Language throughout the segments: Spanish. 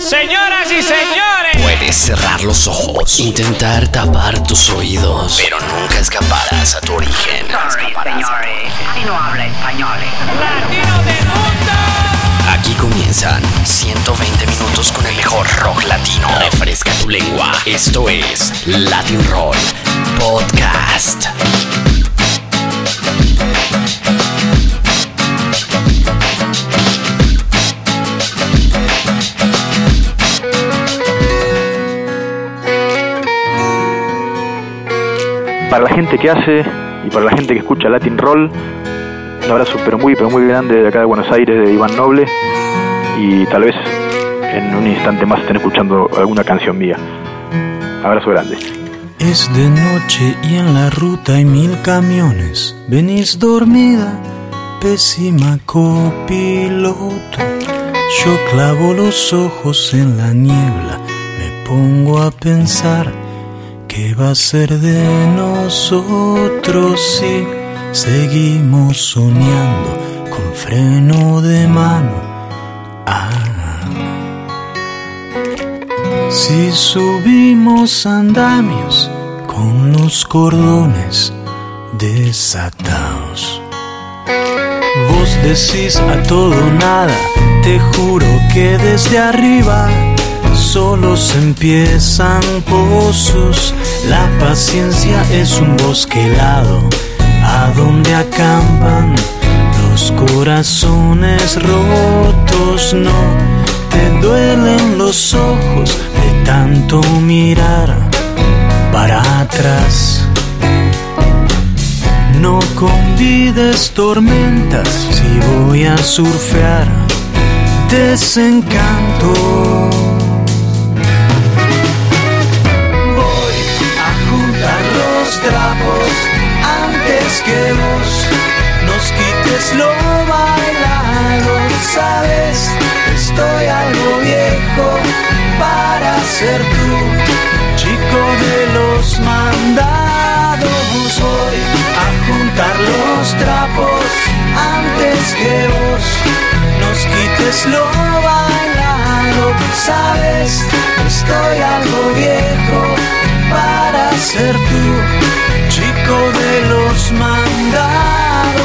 Señoras y señores. Puedes cerrar los ojos, intentar tapar tus oídos, pero nunca escaparás a tu origen. señores. Aquí no habla español. Latino del mundo. Aquí comienzan 120 minutos con el mejor rock latino. Refresca tu lengua. Esto es Latin Roll Podcast. Para la gente que hace y para la gente que escucha Latin Roll, un abrazo pero muy, pero muy grande de acá de Buenos Aires, de Iván Noble, y tal vez en un instante más estén escuchando alguna canción mía. Abrazo grande. Es de noche y en la ruta hay mil camiones. Venís dormida, pésima copiloto. Yo clavo los ojos en la niebla, me pongo a pensar qué va a ser de nosotros si seguimos soñando con freno de mano. Ah. Si subimos andamios con los cordones desatados. Vos decís a todo nada, te juro que desde arriba solo se empiezan pozos. La paciencia es un bosque helado, a donde acampan los corazones rotos. No te duelen los ojos de tanto mirar para atrás. No convides tormentas si voy a surfear desencanto. Trapos antes que vos nos quites lo bailado. Sabes, estoy algo viejo para ser tú, chico de los mandados. Voy a juntar los trapos antes que vos nos quites lo bailado. Sabes, estoy algo viejo para ser tú, de los mandados.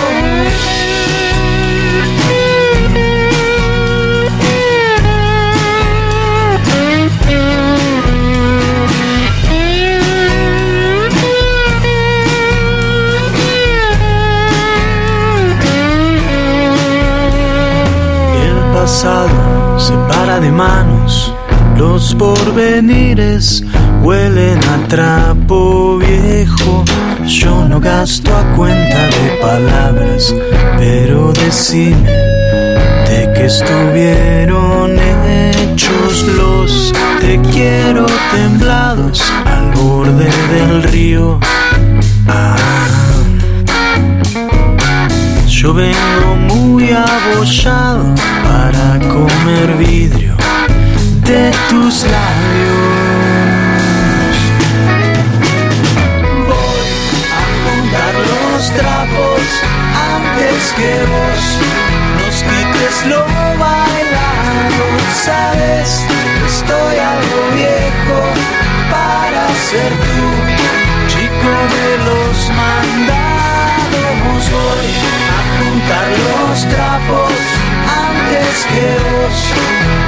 El pasado se para de manos, los porvenires huelen a trapo viejo. Yo no gasto a cuenta de palabras, pero decime de que estuvieron hechos los te quiero temblados al borde del río. Ah. Yo vengo muy abollado para comer vidrio de tus labios. Los trapos antes que vos nos quites lo bailado. Sabes, estoy algo viejo para ser tú, chico de los mandados. Voy a juntar los trapos antes que vos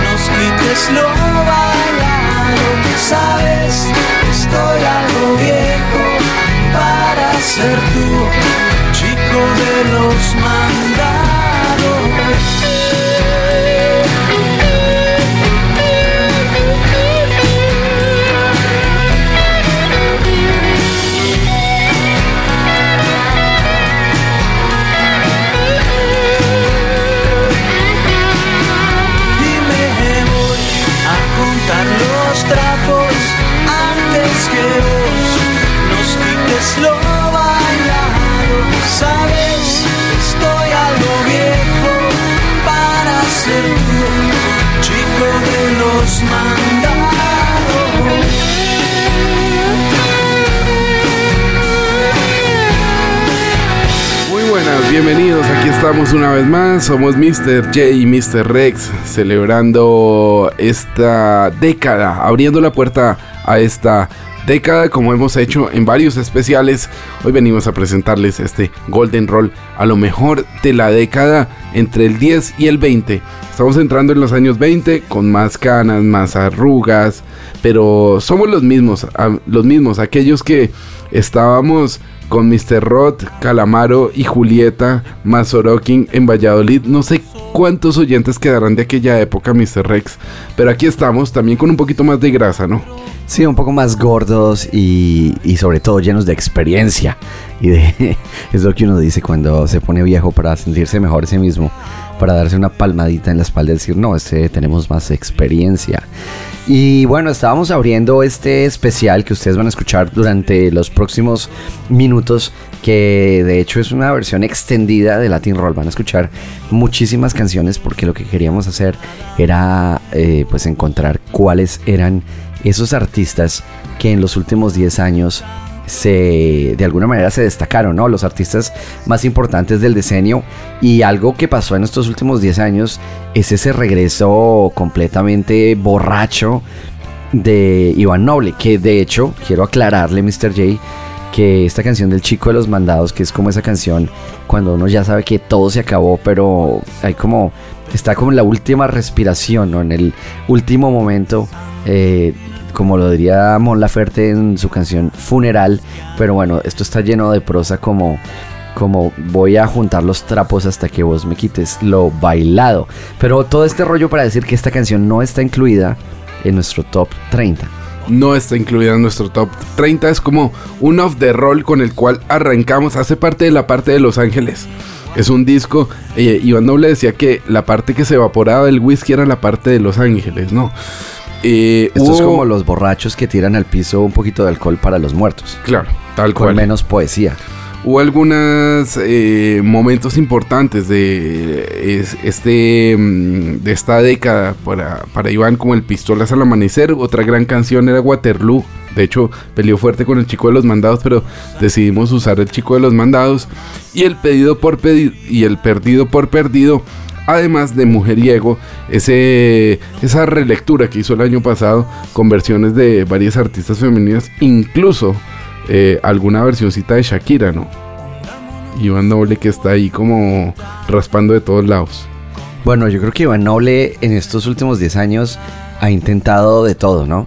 nos quites lo bailado. Sabes, estoy algo viejo ser tú, chico de los y Sabes, estoy algo viejo para ser tú, chico de los mandados. Muy buenas, Bienvenidos, aquí estamos una vez más. Somos Mr. J y Mr. Rex celebrando esta década, abriendo la puerta a esta década como hemos hecho en varios especiales. Hoy venimos a presentarles este Golden Roll a lo mejor de la década entre el 10 y el 20. Estamos entrando en los años 20 con más canas, más arrugas, pero somos los mismos, los mismos, aquellos que estábamos con Mr. Roth, Calamaro y Julieta Mazorokin en Valladolid. No sé cuántos oyentes quedarán de aquella época, Mr. Rex, pero aquí estamos también con un poquito más de grasa, ¿no? Sí, un poco más gordos y, sobre todo llenos de experiencia. Y de, es lo que uno dice cuando se pone viejo para sentirse mejor a sí mismo, para darse una palmadita en la espalda y decir, no, este, tenemos más experiencia. Y bueno, estábamos abriendo este especial que ustedes van a escuchar durante los próximos minutos, que de hecho es una versión extendida de Latin Roll. Van a escuchar muchísimas canciones porque lo que queríamos hacer era eh, pues encontrar cuáles eran esos artistas que en los últimos 10 años se de alguna manera se destacaron, ¿no? Los artistas más importantes del diseño y algo que pasó en estos últimos 10 años es ese regreso completamente borracho de Iván Noble, que de hecho quiero aclararle Mr. J que esta canción del chico de los mandados, que es como esa canción cuando uno ya sabe que todo se acabó, pero hay como está como en la última respiración, ¿no? En el último momento eh, como lo diría Mon Laferte en su canción Funeral, pero bueno, esto está lleno de prosa como como voy a juntar los trapos hasta que vos me quites lo bailado. Pero todo este rollo para decir que esta canción no está incluida en nuestro top 30. No está incluida en nuestro top 30, es como un off the roll con el cual arrancamos, hace parte de la parte de Los Ángeles. Es un disco, eh, Iván Noble decía que la parte que se evaporaba del whisky era la parte de Los Ángeles, ¿no? Eh, Esto es como los borrachos que tiran al piso un poquito de alcohol para los muertos. Claro, tal cual. Con menos poesía. Hubo algunos eh, momentos importantes de, este, mm, de esta década para, para Iván, como el Pistolas al Amanecer. Otra gran canción era Waterloo. De hecho, peleó fuerte con el chico de los mandados, pero decidimos usar el chico de los mandados. Y el pedido por pedido y el perdido por perdido además de Mujeriego, ese, esa relectura que hizo el año pasado con versiones de varias artistas femeninas, incluso eh, alguna versioncita de Shakira, ¿no? Iván Noble que está ahí como raspando de todos lados. Bueno, yo creo que Iván Noble en estos últimos 10 años ha intentado de todo, ¿no?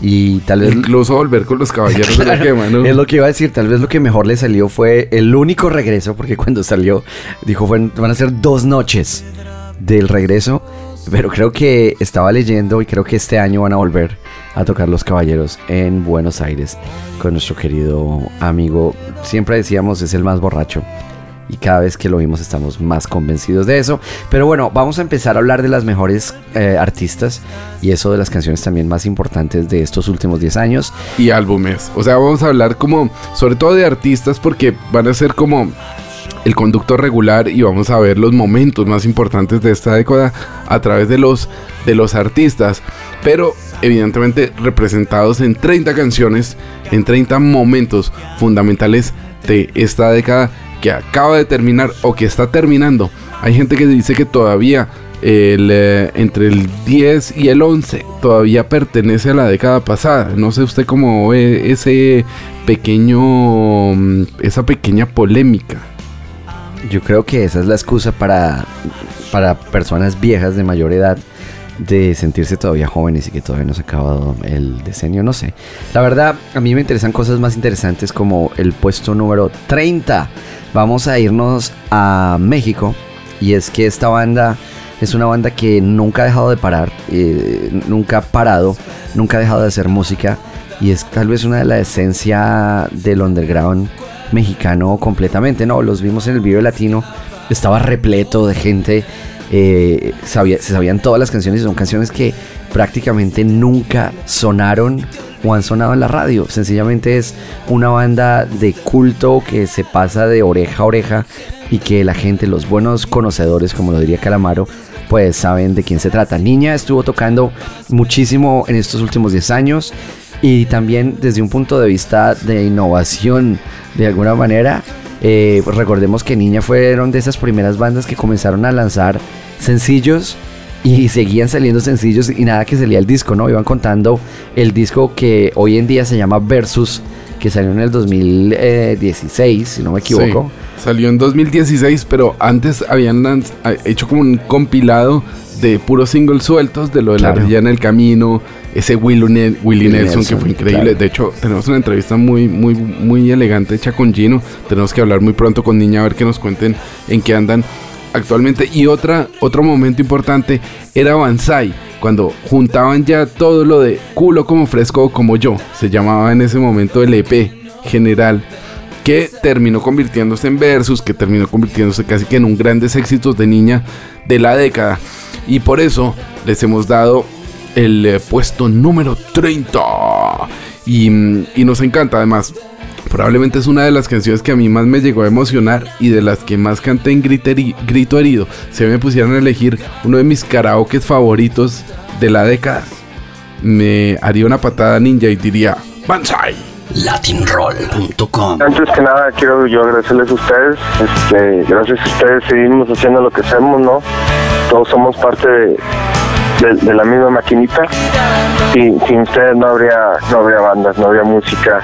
Y tal vez... Incluso volver con los caballeros de la quema, ¿no? Es lo que iba a decir, tal vez lo que mejor le salió fue el único regreso, porque cuando salió dijo, van a ser dos noches del regreso, pero creo que estaba leyendo y creo que este año van a volver a tocar Los Caballeros en Buenos Aires con nuestro querido amigo, siempre decíamos es el más borracho. Y cada vez que lo vimos estamos más convencidos de eso. Pero bueno, vamos a empezar a hablar de las mejores eh, artistas y eso de las canciones también más importantes de estos últimos 10 años. Y álbumes. O sea, vamos a hablar como, sobre todo de artistas porque van a ser como el conducto regular y vamos a ver los momentos más importantes de esta década a través de los, de los artistas, pero evidentemente representados en 30 canciones, en 30 momentos fundamentales de esta década que acaba de terminar o que está terminando. Hay gente que dice que todavía eh, entre el 10 y el 11 todavía pertenece a la década pasada. No sé usted cómo ve ese pequeño, mm, esa pequeña polémica. Yo creo que esa es la excusa para, para personas viejas de mayor edad de sentirse todavía jóvenes y que todavía no se ha acabado el diseño, no sé. La verdad, a mí me interesan cosas más interesantes como el puesto número 30. Vamos a irnos a México y es que esta banda es una banda que nunca ha dejado de parar, eh, nunca ha parado, nunca ha dejado de hacer música y es tal vez una de la esencia del underground mexicano completamente, ¿no? Los vimos en el video latino, estaba repleto de gente, eh, se sabían todas las canciones, son canciones que prácticamente nunca sonaron o han sonado en la radio. Sencillamente es una banda de culto que se pasa de oreja a oreja y que la gente, los buenos conocedores, como lo diría Calamaro, pues saben de quién se trata. Niña estuvo tocando muchísimo en estos últimos 10 años y también desde un punto de vista de innovación de alguna manera Eh, recordemos que Niña fueron de esas primeras bandas que comenzaron a lanzar sencillos y seguían saliendo sencillos y nada que salía el disco, ¿no? Iban contando el disco que hoy en día se llama Versus, que salió en el 2016, si no me equivoco. Sí, salió en 2016, pero antes habían hecho como un compilado de puros singles sueltos de lo de Claro. la ardilla en el camino, ese Willie Willie Nelson, que fue increíble. claro. De hecho, tenemos una entrevista muy, muy, muy elegante hecha con Gino. Tenemos que hablar muy pronto con Niña a ver que nos cuenten en qué andan actualmente. Y otra, otro momento importante era Banzai, cuando juntaban ya todo lo de culo como fresco o como yo. Se llamaba en ese momento el EP general que terminó convirtiéndose en versus, que terminó convirtiéndose casi que en un grandes éxitos de niña de la década. Y por eso les hemos dado el eh, puesto número 30. Y, mm, y nos encanta además. Probablemente es una de las canciones que a mí más me llegó a emocionar y de las que más canté en grito herido. Si me pusieran a elegir uno de mis karaokes favoritos de la década, me haría una patada ninja y diría Banzai. latinroll.com. Antes que nada quiero yo agradecerles a ustedes, este, gracias a ustedes seguimos haciendo lo que hacemos, ¿no? Todos somos parte de, de- de la misma maquinita. Sin, sin ustedes no habría, no habría bandas, no habría música.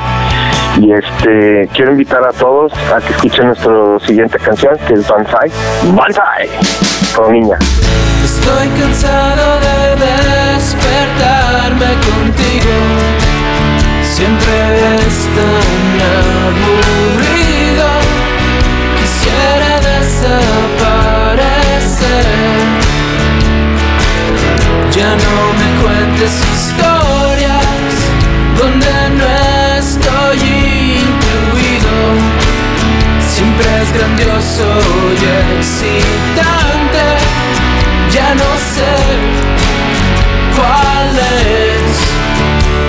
Y este quiero invitar a todos a que escuchen nuestra siguiente canción, que es Banzai. Banzai con niña. Estoy cansado de despertarme contigo. Siempre es tan aburrido. Quisiera desaparecer. Ya no me cuentes historias donde no estoy incluido. Siempre es grandioso y excitante. Ya no sé cuál es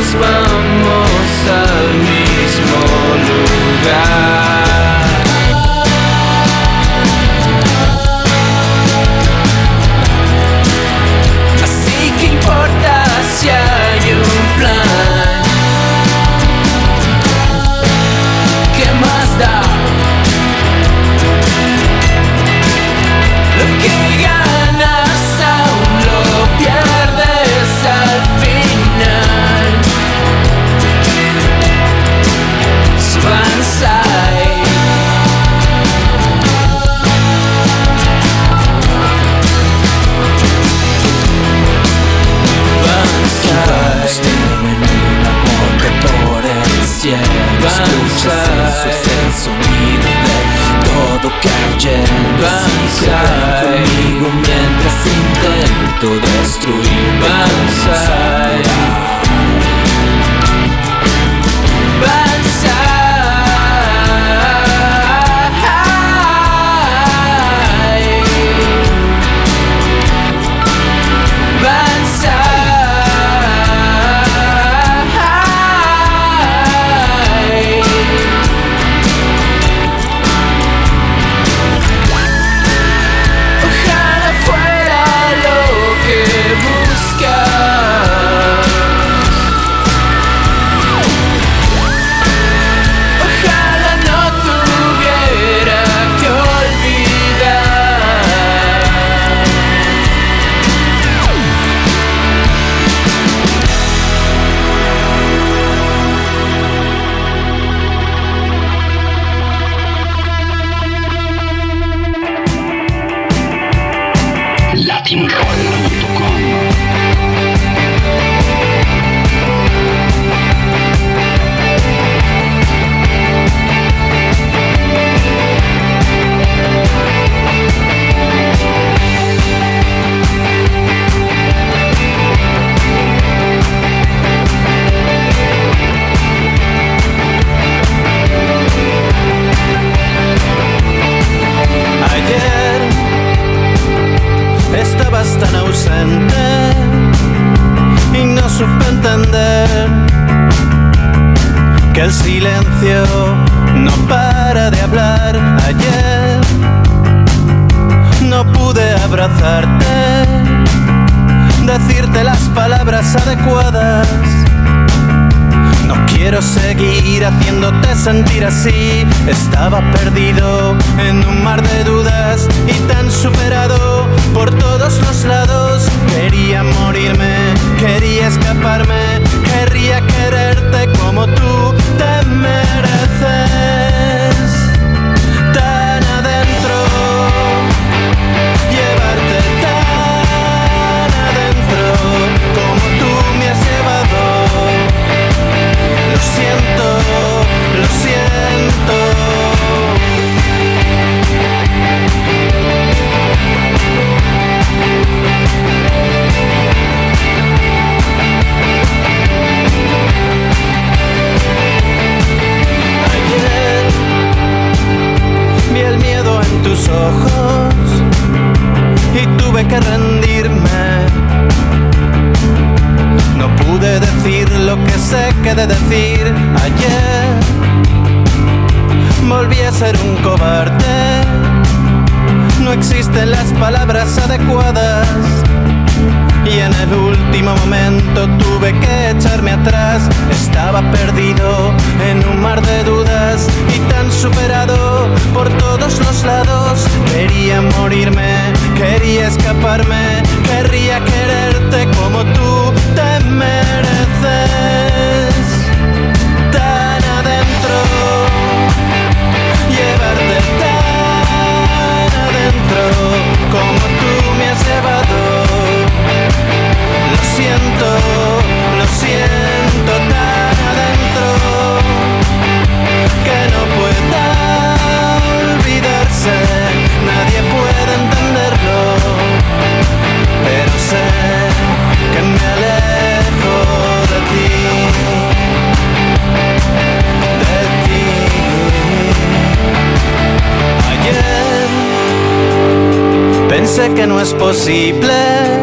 vamos al mismo lugar Escuchas el sonido de todo cayendo Así conmigo mientras intento destruir. Banzai adecuadas. No quiero seguir haciéndote sentir así. Estaba perdido en un mar de dudas y tan superado por todos los lados. Quería morirme, quería escaparme, querría quererte como tú te tus ojos y tuve que rendirme. No pude decir lo que sé que de decir ayer. Volví a ser un cobarde. No existen las palabras adecuadas. Y en el último momento tuve que echarme atrás. Estaba perdido en un mar de dudas y tan superado por todos los lados. Quería morirme, quería escaparme, querría quererte como tú te mereces. Tan adentro, llevarte tan adentro como siento, lo siento tan adentro que no pueda olvidarse, nadie puede entenderlo, pero sé que me alejo de ti, de ti. Ayer pensé que no es posible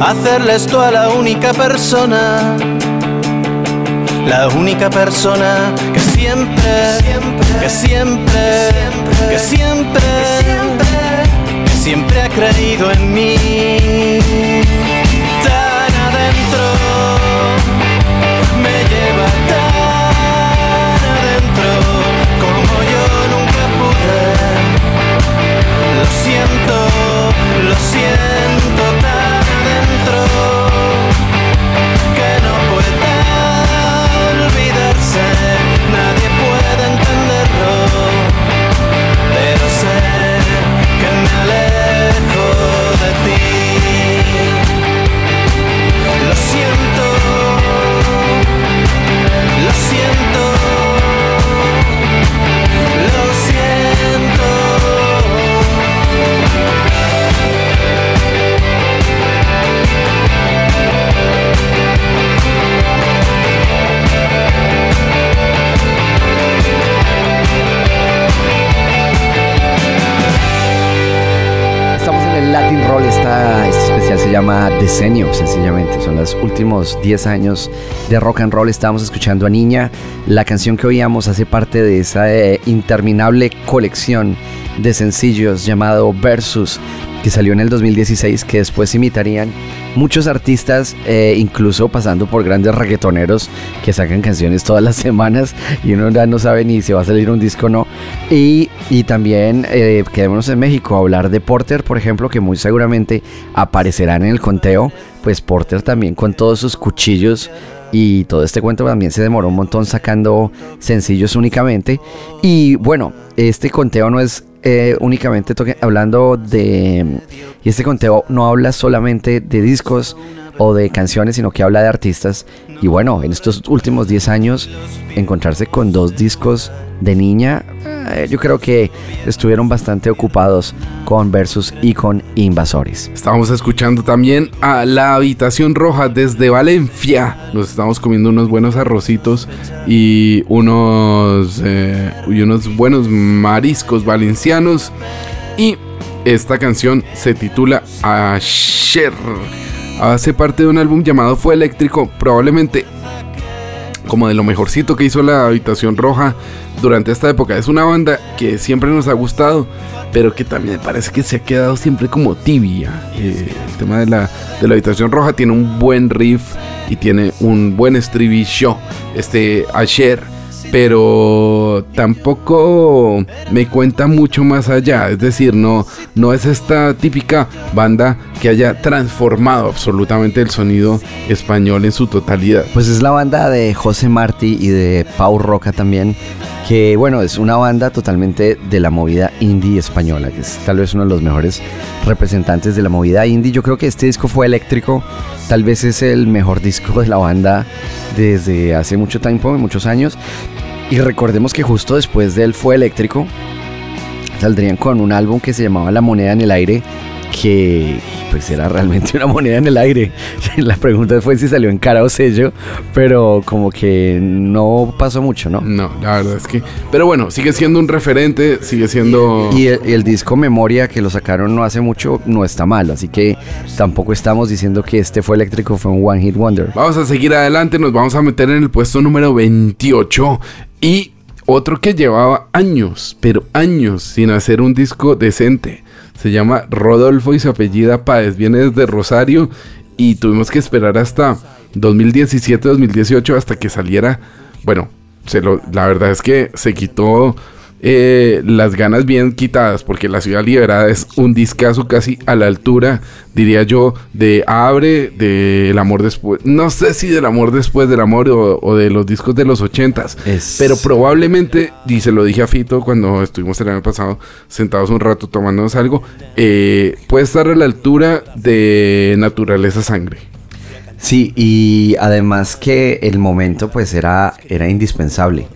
hacerle esto a la única persona, la única persona que siempre, que siempre, que siempre, que siempre ha creído en mí. Tan adentro, me lleva tan adentro como yo nunca pude. Lo siento, lo siento últimos 10 años de rock and roll. Estábamos escuchando a Niña. La canción que oíamos hace parte de esa eh, interminable colección de sencillos llamado Versus, que salió en el 2016, que después imitarían muchos artistas, eh, incluso pasando por grandes reggaetoneros que sacan canciones todas las semanas y uno ya no sabe ni si va a salir un disco o no. Y, y también eh, quedémonos en México a hablar de Porter, por ejemplo, que muy seguramente aparecerán en el conteo. Pues Porter también con todos sus cuchillos y todo este cuento también se demoró un montón sacando sencillos únicamente. Y bueno, este conteo no es eh, únicamente hablando de... Y este conteo no habla solamente de discos o de canciones, sino que habla de artistas. Y bueno, en estos últimos 10 años, encontrarse con dos discos de niña, eh, yo creo que estuvieron bastante ocupados con Versus y con Invasores. Estamos escuchando también a La Habitación Roja desde Valencia. Nos estamos comiendo unos buenos arrocitos y unos, eh, y unos buenos mariscos valencianos. Y esta canción se titula Asher. Hace parte de un álbum llamado Fue Eléctrico, probablemente como de lo mejorcito que hizo la Habitación Roja durante esta época. Es una banda que siempre nos ha gustado, pero que también parece que se ha quedado siempre como tibia. Eh, el tema de la, de la Habitación Roja tiene un buen riff y tiene un buen estribillo, este Asher, pero tampoco me cuenta mucho más allá. Es decir, no, no es esta típica banda que haya transformado absolutamente el sonido español en su totalidad. Pues es la banda de José Martí y de Pau Roca también, que bueno, es una banda totalmente de la movida indie española, que es tal vez uno de los mejores representantes de la movida indie. Yo creo que este disco fue eléctrico, tal vez es el mejor disco de la banda desde hace mucho tiempo, muchos años. Y recordemos que justo después del fue eléctrico, saldrían con un álbum que se llamaba La moneda en el aire, que pues era realmente una moneda en el aire. La pregunta fue si salió en cara o sello, pero como que no pasó mucho, ¿no? No, la verdad es que... Pero bueno, sigue siendo un referente, sigue siendo... Y el, el disco Memoria que lo sacaron no hace mucho no está mal, así que tampoco estamos diciendo que este fue eléctrico, fue un One Hit Wonder. Vamos a seguir adelante, nos vamos a meter en el puesto número 28 y otro que llevaba años, pero años sin hacer un disco decente. Se llama Rodolfo y su apellida Páez, viene desde Rosario y tuvimos que esperar hasta 2017-2018 hasta que saliera. Bueno, la verdad es que se quitó eh, las ganas bien quitadas porque La Ciudad Liberada es un discazo casi a la altura, diría yo, de Abre, de El Amor Después. No sé si del Amor Después del Amor o, o de los discos de los ochentas, Es- pero probablemente, y se lo dije a Fito cuando estuvimos el año pasado sentados un rato tomándonos algo, eh, puede estar a la altura de Naturaleza Sangre. Sí, y además que el momento pues era, era indispensable.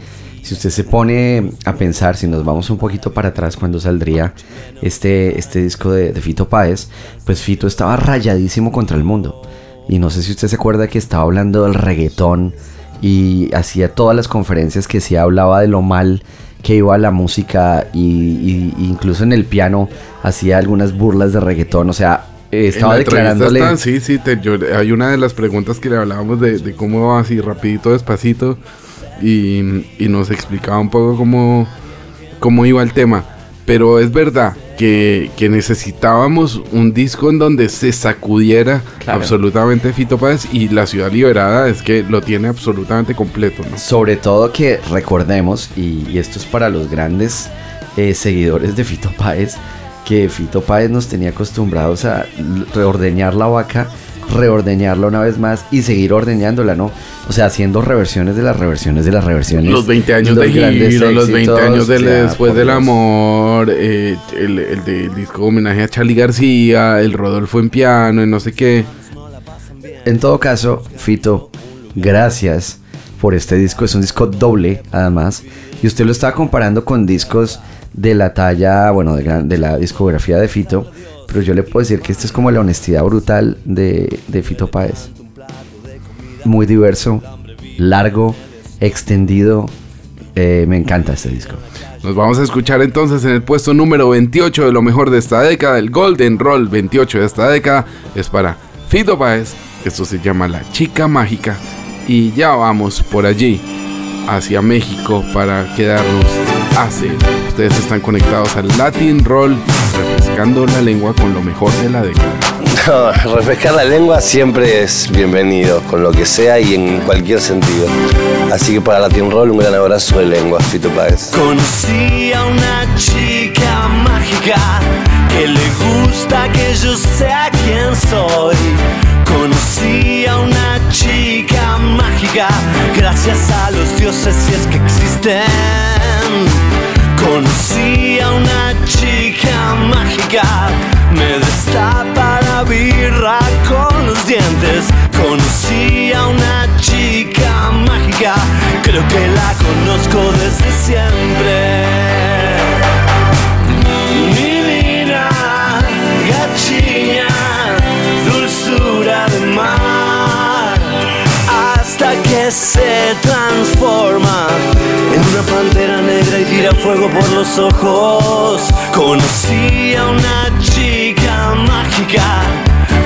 Si usted se pone a pensar, si nos vamos un poquito para atrás cuando saldría este, este disco de, de Fito Páez, pues Fito estaba rayadísimo contra el mundo. Y no sé si usted se acuerda que estaba hablando del reggaetón y hacía todas las conferencias que sí hablaba de lo mal que iba la música y, y- y incluso en el piano hacía algunas burlas de reggaetón. O sea, estaba declarándole... está- sí, sí, te- yo- hay una de las preguntas que le hablábamos de, de cómo va así rapidito, despacito, y, y nos explicaba un poco cómo, cómo iba el tema. Pero es verdad que, que necesitábamos un disco en donde se sacudiera Claro. absolutamente Fito Páez y La Ciudad Liberada es que lo tiene absolutamente completo, ¿no? Sobre todo que recordemos, y, y esto es para los grandes eh, seguidores de Fito Páez, que Fito Páez nos tenía acostumbrados a reordeñar la vaca, reordeñarla una vez más y seguir ordeñándola, ¿no? O sea, haciendo reversiones de las reversiones de las reversiones. Los 20 años los de grandes Giro, los 20 éxitos, años sea, Después del. Amor, eh, el, el del disco homenaje a Charlie García, el Rodolfo en piano y no sé qué. En todo caso, Fito, gracias por este disco. Es un disco doble, además. Y usted lo estaba comparando con discos de la talla, bueno, de, de la discografía de Fito. Pero yo le puedo decir que este es como la honestidad brutal de, de Fito Páez. Muy diverso, largo, extendido. Eh, me encanta este disco. Nos vamos a escuchar entonces en el puesto número 28 de lo mejor de esta década, el Golden Roll 28 de esta década, es para Fito Páez. Esto se llama La Chica Mágica. Y ya vamos por allí, hacia México, para quedarnos hace. Ustedes están conectados al Latin Roll, refrescando la lengua con lo mejor de la década. No, refrescar la lengua siempre es bienvenido, con lo que sea y en cualquier sentido. Así que para Latin Roll un gran abrazo de lengua, Fito Páez. Conocí a una chica mágica que le gusta que yo sea quien soy. Conocí a una chica mágica gracias a los dioses si es que existen. Conocí a una chica mágica me destapa la birra con los dientes. Conocí a una chica mágica, creo que la conozco desde siempre. Divina, gachiña, dulzura de mar, hasta que se transforma en una pantera negra tira fuego por los ojos. Conocí a una chica mágica,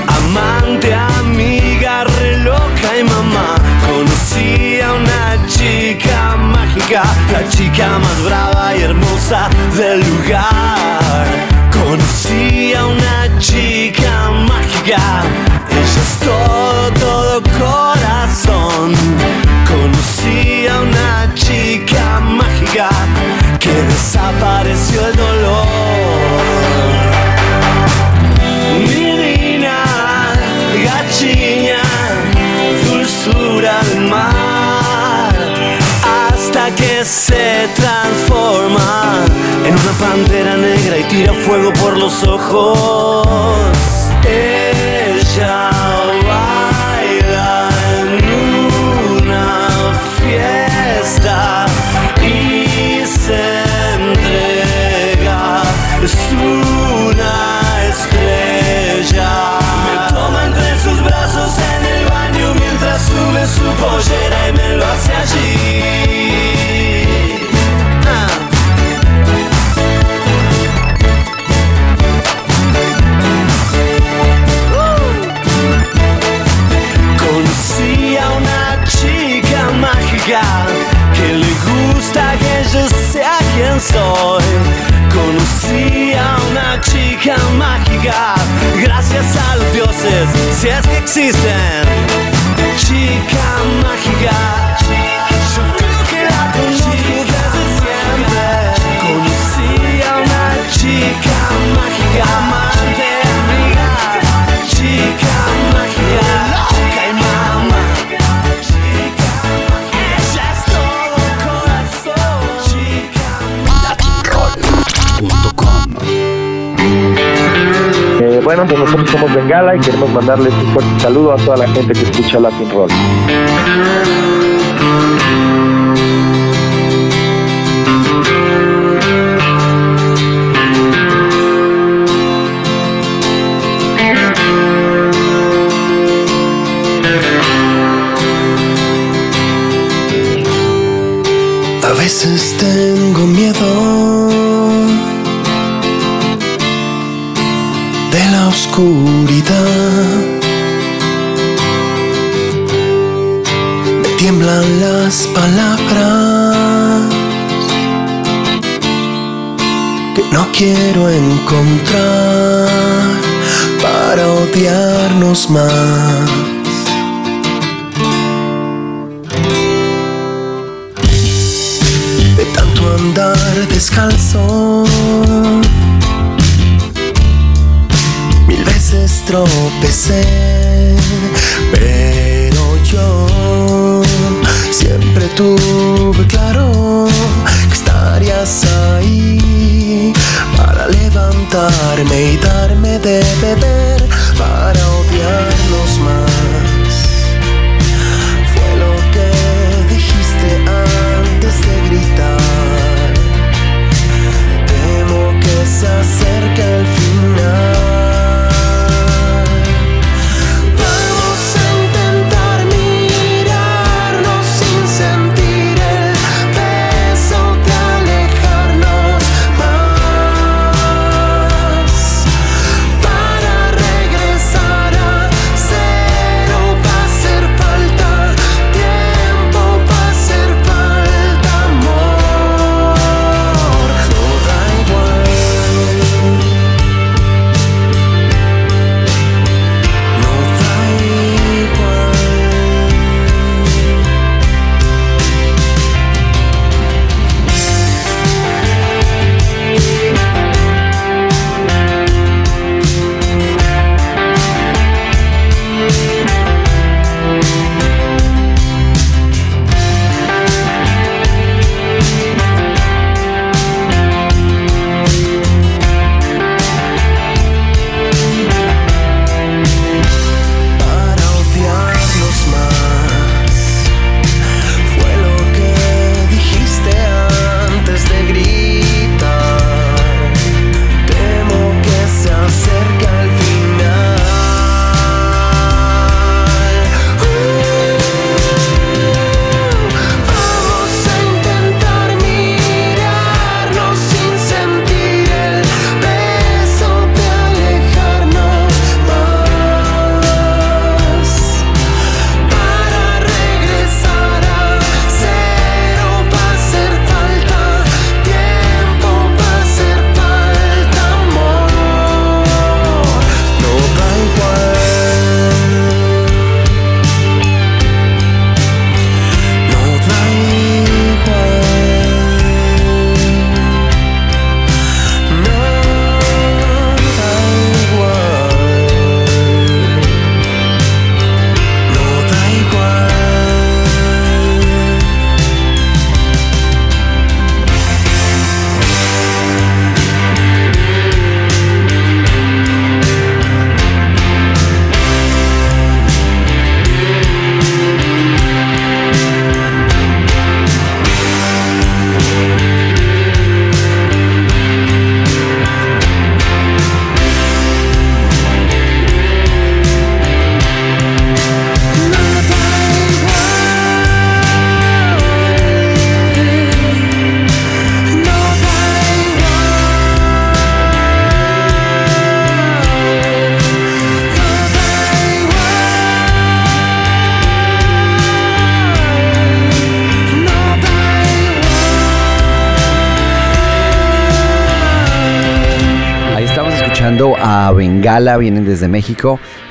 amante, amiga, re loca y mamá. Conocí a una chica mágica, la chica más brava y hermosa del lugar. Conocí a una chica mágica, ella es todo, todo corazón. Conocí a una chica mágica que desapareció el dolor. Divina, gachiña, dulzura del mar, hasta que se transforma en una pantera negra y tira fuego por los ojos. Ella queremos mandarles un fuerte saludo a toda la gente que escucha Latin Roll. A veces tengo miedo de la oscuridad. Me tiemblan las palabras que no quiero encontrar para odiarnos más. de tanto andar descalzo. Tropecé, pero yo siempre tuve claro que estarías ahí para levantarme y darme de beber para odiarnos más. Fue lo que dijiste antes de gritar. Temo que se acerque el final.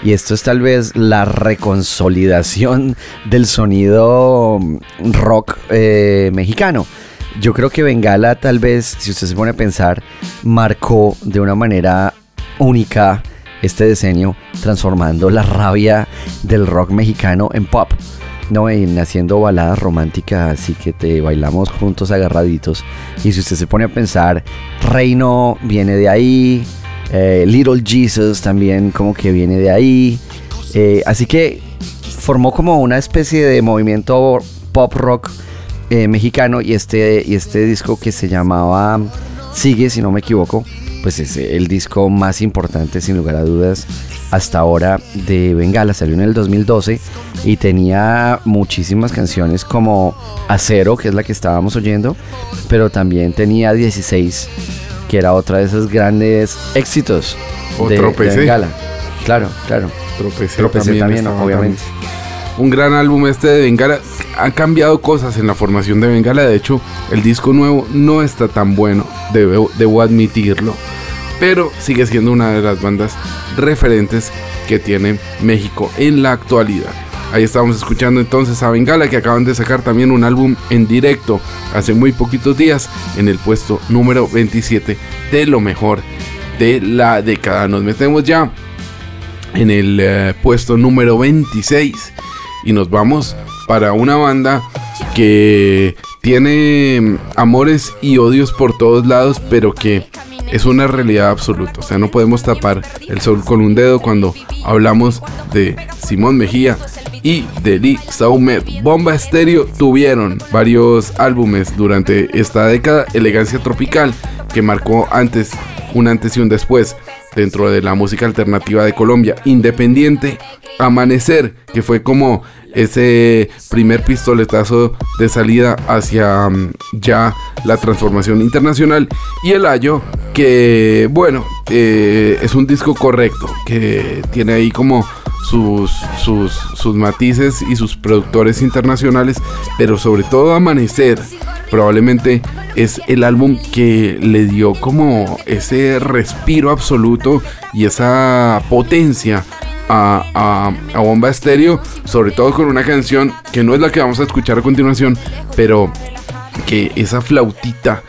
Y esto es tal vez la reconsolidación del sonido rock eh, mexicano. Yo creo que Bengala tal vez, si usted se pone a pensar, marcó de una manera única este diseño, transformando la rabia del rock mexicano en pop. No, en haciendo baladas románticas, así que te bailamos juntos agarraditos. Y si usted se pone a pensar, Reino viene de ahí, eh, Little Jesus también como que viene de ahí. Eh, así que formó como una especie de movimiento pop rock eh, mexicano y este, y este disco que se llamaba Sigue, si no me equivoco, pues es el disco más importante sin lugar a dudas hasta ahora de Bengala. Salió en el 2012 y tenía muchísimas canciones como Acero, que es la que estábamos oyendo, pero también tenía 16, que era otra de esos grandes éxitos de, de Tropecé. Bengala. Claro, claro. Tropecé, Tropecé también, obviamente. Un gran álbum este de Bengala. Han cambiado cosas en la formación de Bengala. De hecho, el disco nuevo no está tan bueno. Debo, debo admitirlo. Pero sigue siendo una de las bandas referentes que tiene México en la actualidad. Ahí estábamos escuchando entonces a Bengala que acaban de sacar también un álbum en directo hace muy poquitos días en el puesto número 27 de lo mejor de la década. Nos metemos ya en el eh, puesto número 26 y nos vamos para una banda que tiene mm, amores y odios por todos lados, pero que es una realidad absoluta. O sea, no podemos tapar el sol con un dedo cuando hablamos de Simón Mejía y de Lee Saumet. Bomba Estéreo tuvieron varios álbumes durante esta década. Elegancia Tropical, que marcó antes, un antes y un después dentro de la música alternativa de Colombia. Independiente, Amanecer, que fue como ese primer pistoletazo de salida hacia mm, ya la transformación internacional. Y El Ayo, que bueno, eh, es un disco correcto, que tiene ahí como sus, sus, sus matices y sus productores internacionales, pero sobre todo Amanecer probablemente es el álbum que le dio como ese respiro absoluto y esa potencia a, a, a Bomba Estéreo, sobre todo con una canción que no es la que vamos a escuchar a continuación, pero que esa flautita,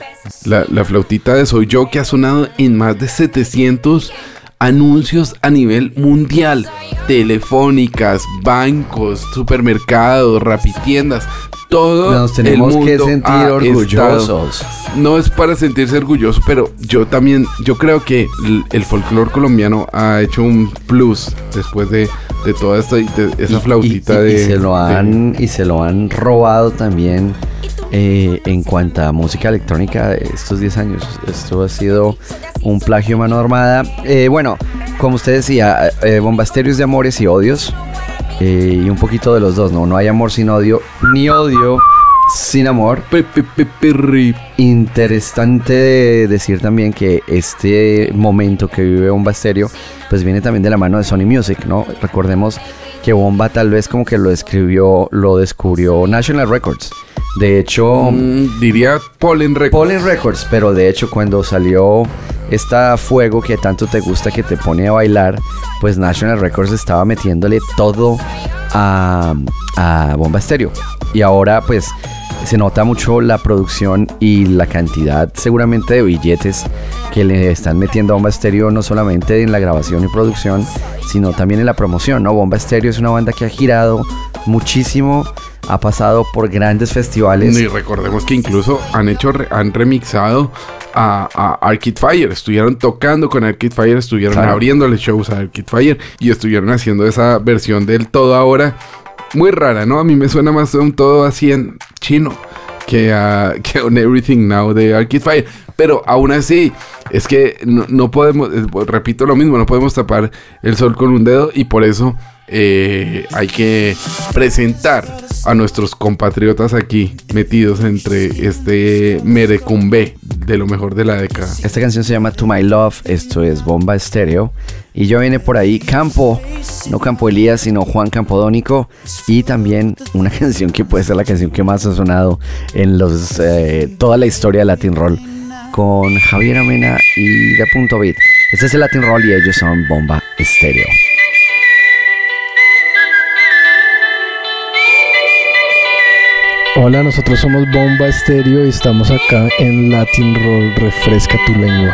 la, la flautita de Soy Yo que ha sonado en más de 700 anuncios a nivel mundial, telefónicas, bancos, supermercados, rapitiendas, todo Nos tenemos el que mundo sentir ha orgullosos. estado. No es para sentirse orgulloso, pero yo también, yo creo que el, el folclore colombiano ha hecho un plus después de, de toda esta, de esa flautita y, y- y de, se lo de- han y se lo han robado también eh, en cuanto a música electrónica estos 10 años esto ha sido un plagio mano armada Eh, bueno como usted decía eh, bombasterios de amores y odios eh, y un poquito de los dos no no hay amor sin odio ni odio sin amor interesante de decir también que este momento que vive Bomba Stereo pues viene también de la mano de Sony Music, ¿no? Recordemos que Bomba tal vez como que lo escribió, lo descubrió National Records. De hecho, Mm, diría Pollen Records. Pollen Records, pero de hecho cuando salió esta fuego que tanto te gusta que te pone a bailar, pues National Records estaba metiéndole todo a, a Bomba Stereo. Y ahora pues se nota mucho la producción y la cantidad seguramente de billetes que le están metiendo a Bomba Stereo no solamente en la grabación y producción, sino también en la promoción, ¿no? Bomba Stereo es una banda que ha girado muchísimo, ha pasado por grandes festivales. Y recordemos que incluso han hecho, han remixado a, a Arcade Fire. Estuvieron tocando con Arcade Fire, estuvieron Claro. abriéndole shows a Arcade Fire y estuvieron haciendo esa versión del todo ahora. Muy rara, ¿no? A mí me suena más a un todo así en chino que a, que a un Everything Now de Arcade Fire. Pero aún así, es que no, no podemos, eh, repito lo mismo, no podemos tapar el sol con un dedo y por eso eh, hay que presentar a nuestros compatriotas aquí metidos entre este merecumbe de lo mejor de la década. Esta canción se llama To My Love, esto es Bomba Estéreo. Y yo viene por ahí Campo, no Campo Elías, sino Juan Campodónico. Y también una canción que puede ser la canción que más ha sonado en los, eh, toda la historia de Latin Roll. Con Javier Amena y De Punto Beat. Este es el Latin Roll y ellos son Bomba Estéreo. Hola, nosotros somos Bomba Estéreo y estamos acá en Latin Roll Refresca tu lengua.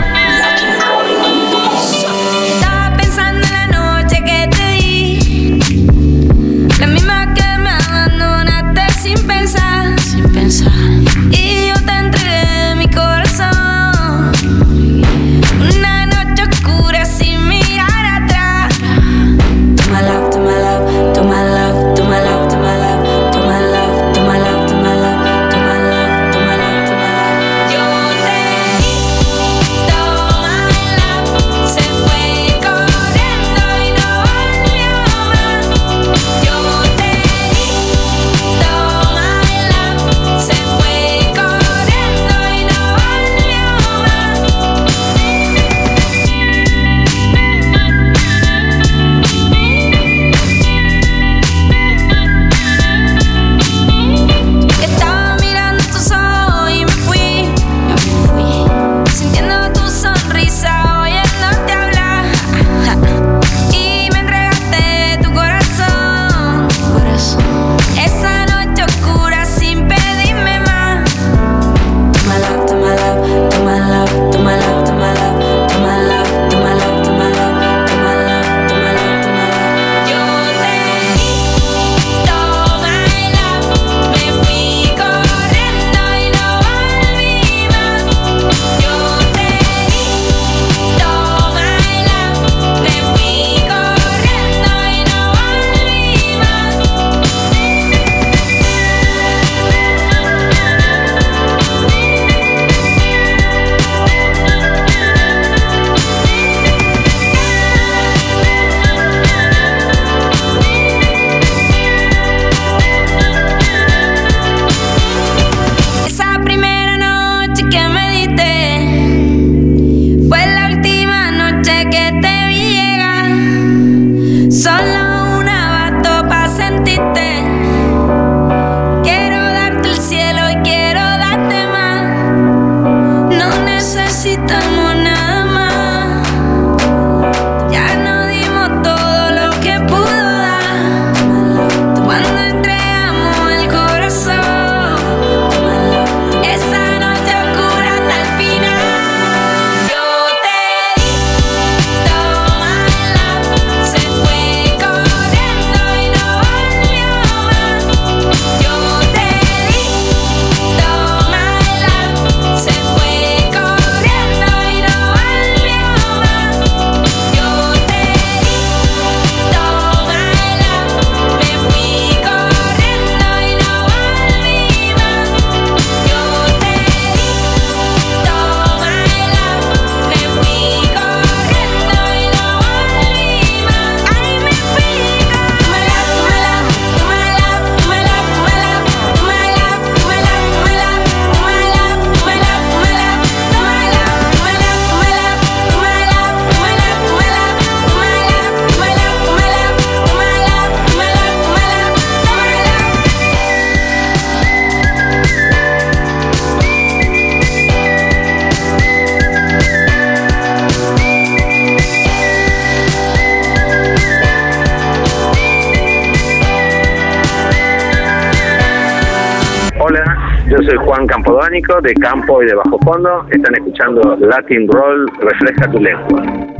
Campo y de Bajo Fondo. Están escuchando Latin Roll, refresca tu lengua.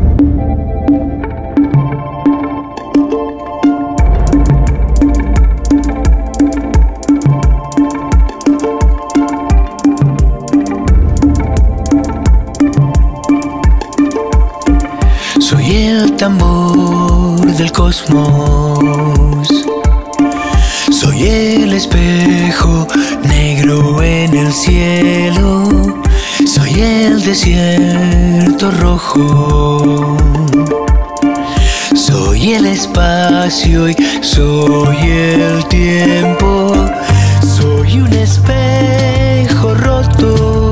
Negro en el cielo. Soy el desierto rojo. Soy el espacio y soy el tiempo. Soy un espejo roto.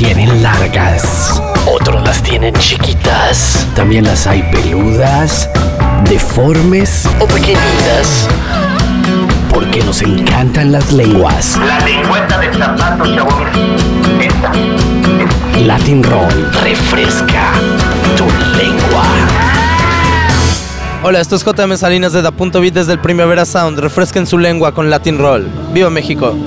tienen largas, otros las tienen chiquitas, también las hay peludas, deformes o pequeñitas. Porque nos encantan las lenguas. La lengüeta de zapato, chavo, Esta. Latin Roll refresca tu lengua. Hola, esto es JM Salinas de Da.bit desde el Primavera Sound. Refresquen su lengua con Latin Roll. ¡Viva México!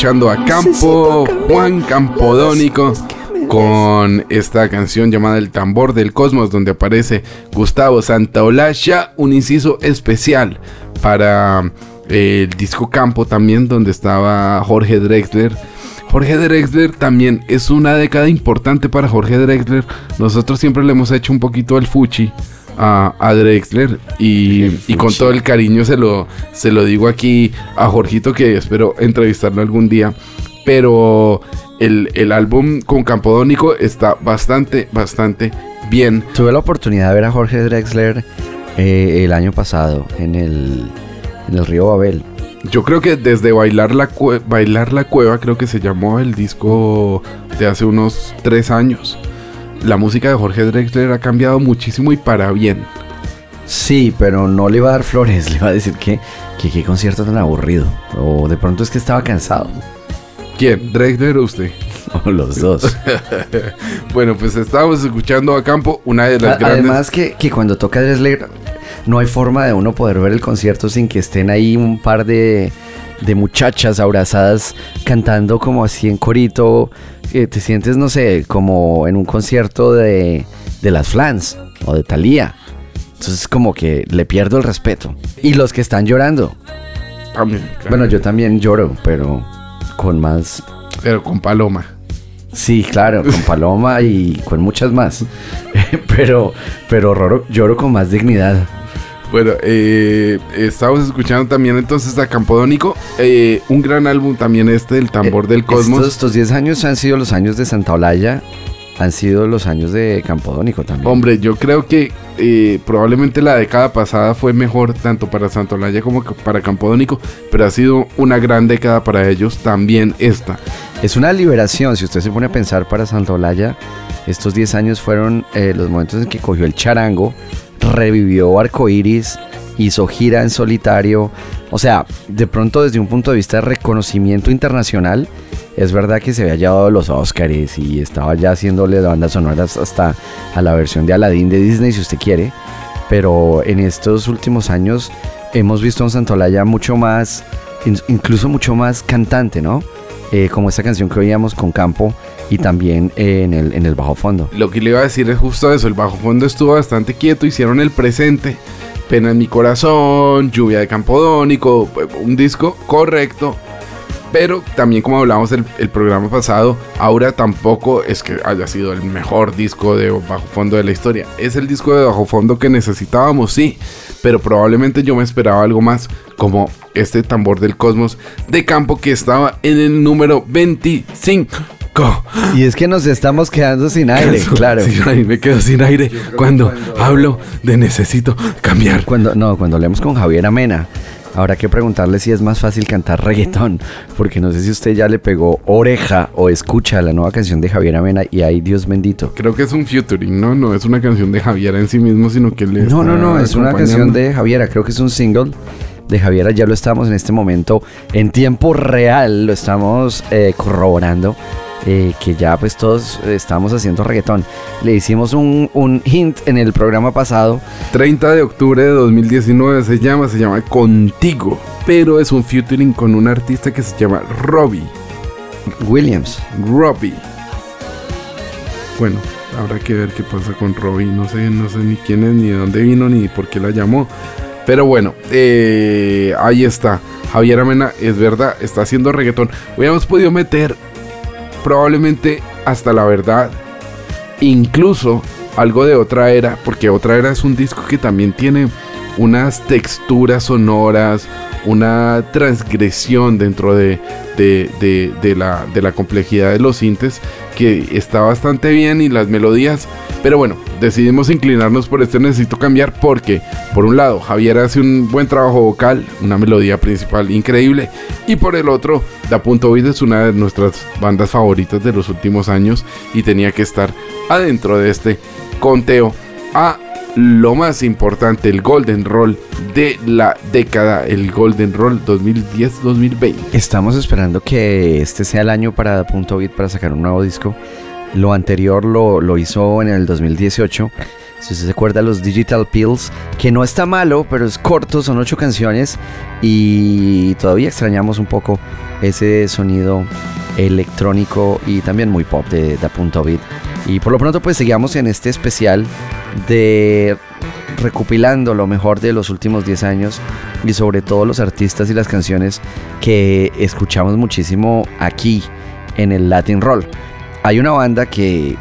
Escuchando a Campo, Juan Campodónico, con esta canción llamada El Tambor del Cosmos, donde aparece Gustavo Santaolalla, un inciso especial para eh, el disco Campo también, donde estaba Jorge Drexler. Jorge Drexler también es una década importante para Jorge Drexler. Nosotros siempre le hemos hecho un poquito el fuchi a, a Drexler y, y con todo el cariño se lo, se lo digo aquí a Jorgito que espero entrevistarlo algún día. Pero el, el álbum con Campodónico está bastante, bastante bien. Tuve la oportunidad de ver a Jorge Drexler eh, el año pasado en el, en el río Babel. Yo creo que desde Bailar la, Cue- Bailar la Cueva, creo que se llamó el disco de hace unos tres años. La música de Jorge Drexler ha cambiado muchísimo y para bien. Sí, pero no le iba a dar flores, le iba a decir que que qué concierto tan aburrido. O de pronto es que estaba cansado. ¿Quién? ¿Drexler o usted? O los dos. bueno, pues estábamos escuchando a Campo, una de las A- grandes... Además que, que cuando toca Drexler no hay forma de uno poder ver el concierto sin que estén ahí un par de, de muchachas abrazadas cantando como así en corito. que te sientes, no sé, como en un concierto de, de las Flans o de Thalía. Entonces como que le pierdo el respeto. Y los que están llorando. También, claro. Bueno, yo también lloro, pero con más... Pero con Paloma. Sí, claro, con Paloma y con muchas más. pero pero roro- lloro con más dignidad. Bueno, eh, estamos escuchando también entonces a Campodónico, eh, un gran álbum también este, El Tambor del Cosmos. Eh, Estos, estos 10 años han sido los años de Santa Olaya, han sido los años de Campodónico también. Hombre, yo creo que eh, probablemente la década pasada fue mejor tanto para Santolaya como para Campodónico, pero ha sido una gran década para ellos también esta. Es una liberación, si usted se pone a pensar para Santa Olaya, estos 10 años fueron eh, los momentos en que cogió el charango, revivió Arcoiris, hizo gira en solitario. O sea, de pronto desde un punto de vista de reconocimiento internacional, es verdad que se había llevado los Oscars y estaba ya haciéndole bandas sonoras hasta a la versión de Aladdin de Disney, si usted quiere. Pero en estos últimos años hemos visto a un Santolaya mucho más, in- incluso mucho más cantante, ¿no? Eh, como esta canción que oíamos con Campo y también eh, en, el, bajo fondo. Lo que le iba a decir es justo eso, el bajo fondo estuvo bastante quieto, hicieron el presente, Pena en mi corazón, Lluvia de Campodónico, un disco correcto, pero también como hablábamos el, el programa pasado, Aura tampoco es que haya sido el mejor disco de bajo fondo de la historia, es el disco de bajo fondo que necesitábamos, sí, pero probablemente yo me esperaba algo más, como este tambor del cosmos de campo que estaba en el número 25. Y es que nos estamos quedando sin aire, claro. me quedo sin aire cuando, hablo de necesito cambiar. Cuando, no, cuando hablemos con Javier Amena, habrá que preguntarle si es más fácil cantar reggaetón, porque no sé si usted ya le pegó oreja o escucha la nueva canción de Javier Amena y ay Dios bendito. Creo que es un featuring, ¿no? No es una canción de Javier en sí mismo, sino que le No, no, no, es una canción de Javiera, creo que es un single de Javiera, ya lo estamos en este momento en tiempo real, lo estamos eh, corroborando. Eh, que ya pues todos eh, estamos haciendo reggaetón. Le hicimos un, un hint en el programa pasado. 30 de octubre de 2019 se llama, se llama Contigo, pero es un featuring con un artista que se llama Robbie. Williams. Robbie. Bueno, Habrá que ver qué pasa con Robbie. No sé, no sé ni quién es, ni de dónde vino, ni por qué la llamó. Pero bueno, eh, ahí está. Javier Amena, es verdad, está haciendo reggaetón. Hubiéramos podido meter probablemente hasta la verdad, incluso algo de otra era, porque otra era es un disco que también tiene unas texturas sonoras, una transgresión dentro de, de, de- la, de la complejidad de los sintes que está bastante bien y las melodías. Pero bueno, decidimos inclinarnos por este Necesito Cambiar porque, por un lado, Javier hace un buen trabajo vocal, una melodía principal increíble, y por el otro, Da Punto Beat es una de nuestras bandas favoritas de los últimos años y tenía que estar adentro de este conteo a lo más importante, el Golden Roll de la década, el Golden Roll 2010-2020. Estamos esperando que este sea el año para Punto Beat para sacar un nuevo disco. Lo anterior lo, lo hizo en el 2018. Si usted se acuerda, los Digital Pills, que no está malo, pero es corto, son ocho canciones. Y todavía extrañamos un poco ese sonido electrónico y también muy pop de Da Punto Beat. Y por lo pronto, pues seguimos en este especial de recopilando lo mejor de los últimos 10 años y sobre todo los artistas y las canciones que escuchamos muchísimo aquí en el Latin Roll. Hay una banda que,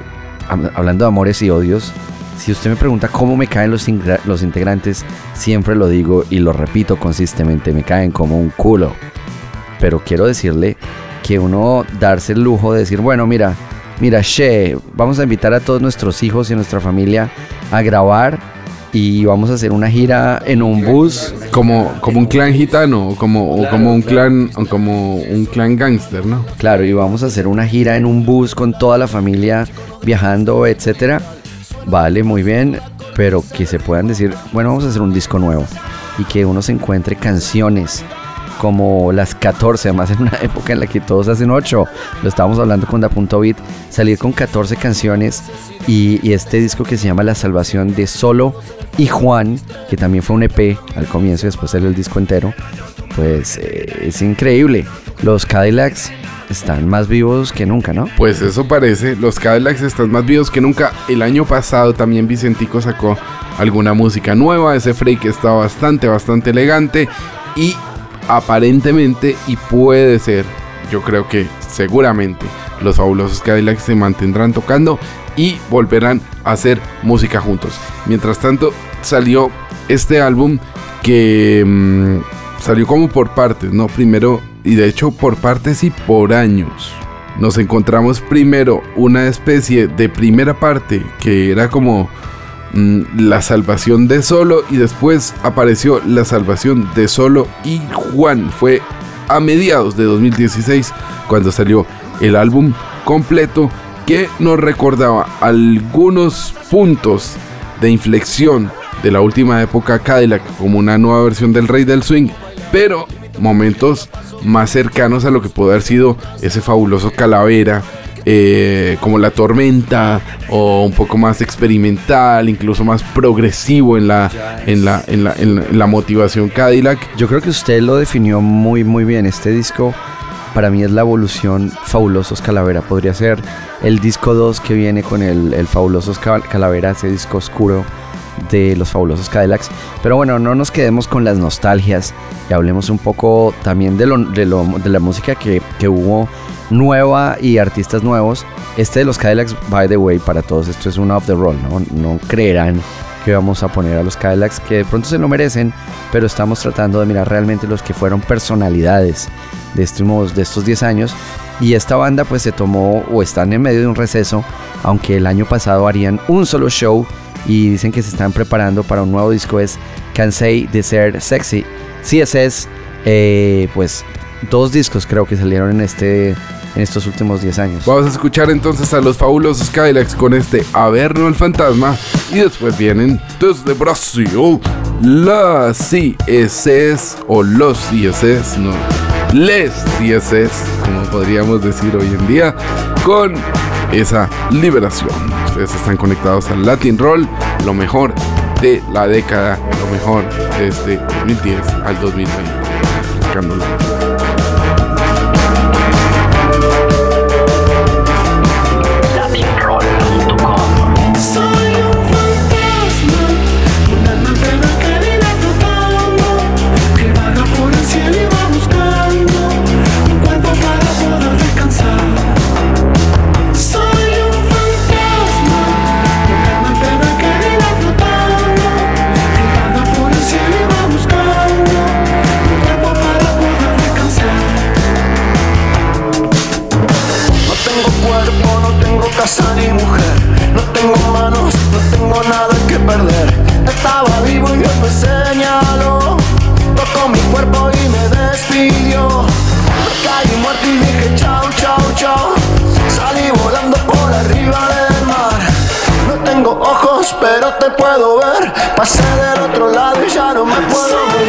hab- hablando de amores y odios, si usted me pregunta cómo me caen los, los integrantes, siempre lo digo y lo repito consistentemente, me caen como un culo. Pero quiero decirle que uno darse el lujo de decir, bueno, mira, mira, che, vamos a invitar a todos nuestros hijos y a nuestra familia a grabar y vamos a hacer una gira en un bus. Como, como un clan gitano, o como, o como un clan, o como un clan gangster, ¿no? Claro, y vamos a hacer una gira en un bus con toda la familia viajando, etcétera. Vale, muy bien, pero que se puedan decir, bueno, vamos a hacer un disco nuevo y que uno se encuentre canciones como las 14, además en una época en la que todos hacen 8. Lo estábamos hablando con Da Punto Beat, salir con 14 canciones y, y este disco que se llama La Salvación de Solo y Juan, que también fue un EP al comienzo y después salió el disco entero, pues eh, es increíble. Los Cadillacs están más vivos que nunca, ¿no? Pues eso parece, los Cadillacs están más vivos que nunca. El año pasado también Vicentico sacó alguna música nueva, ese freak está bastante, bastante elegante y aparentemente y puede ser, yo creo que seguramente los fabulosos Cadillacs se mantendrán tocando y volverán a hacer música juntos. Mientras tanto salió este álbum que mm, salió como por partes, ¿no? Primero, y de hecho por partes y por años. Nos encontramos primero una especie de primera parte que era como la salvación de Solo y después apareció la salvación de Solo y Juan. Fue a mediados de 2016 cuando salió el álbum completo que nos recordaba algunos puntos de inflexión de la última época Cadillac como una nueva versión del Rey del Swing, pero momentos más cercanos a lo que pudo haber sido ese fabuloso Calavera, eh, como La Tormenta, o un poco más experimental, incluso más progresivo en la, en la, en la, en la- en la motivación Cadillac. Yo creo que usted lo definió muy muy bien. Este disco para mí es la evolución Fabulosos Calavera. Podría ser el disco 2 que viene con el, el Fabulosos Cal- Calavera, ese disco oscuro de los Fabulosos Cadillacs. Pero bueno, no nos quedemos con las nostalgias y hablemos un poco también de, lo, de, lo- de la música que, que hubo nueva y artistas nuevos. Este de los Cadillacs, by the way, para todos esto es un off the roll, ¿no? No creerán que vamos a poner a los Cadillacs que de pronto se lo merecen, pero estamos tratando de mirar realmente los que fueron personalidades de estos, de estos 10 años. Y esta banda pues se tomó o están en medio de un receso, aunque el año pasado harían un solo show y dicen que se están preparando para un nuevo disco, es Cansei de Ser Sexy. CSS, eh, pues dos discos creo que salieron en, este, en estos últimos 10 años. Vamos a escuchar entonces a los fabulosos Cadillacs con este Averno el Fantasma. Y después vienen desde Brasil las CSS o los CSS, no, les CSS, como podríamos decir hoy en día, con esa liberación. Ustedes están conectados al Latin Roll, lo mejor de la década, lo mejor desde 2010 al 2020. Refrescándolo. Pasé del otro lado y ya no me puedo mover.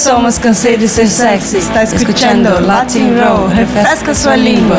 somos Cansei de Ser Sexy. Está escutando Latin Roll. Refresca sua língua.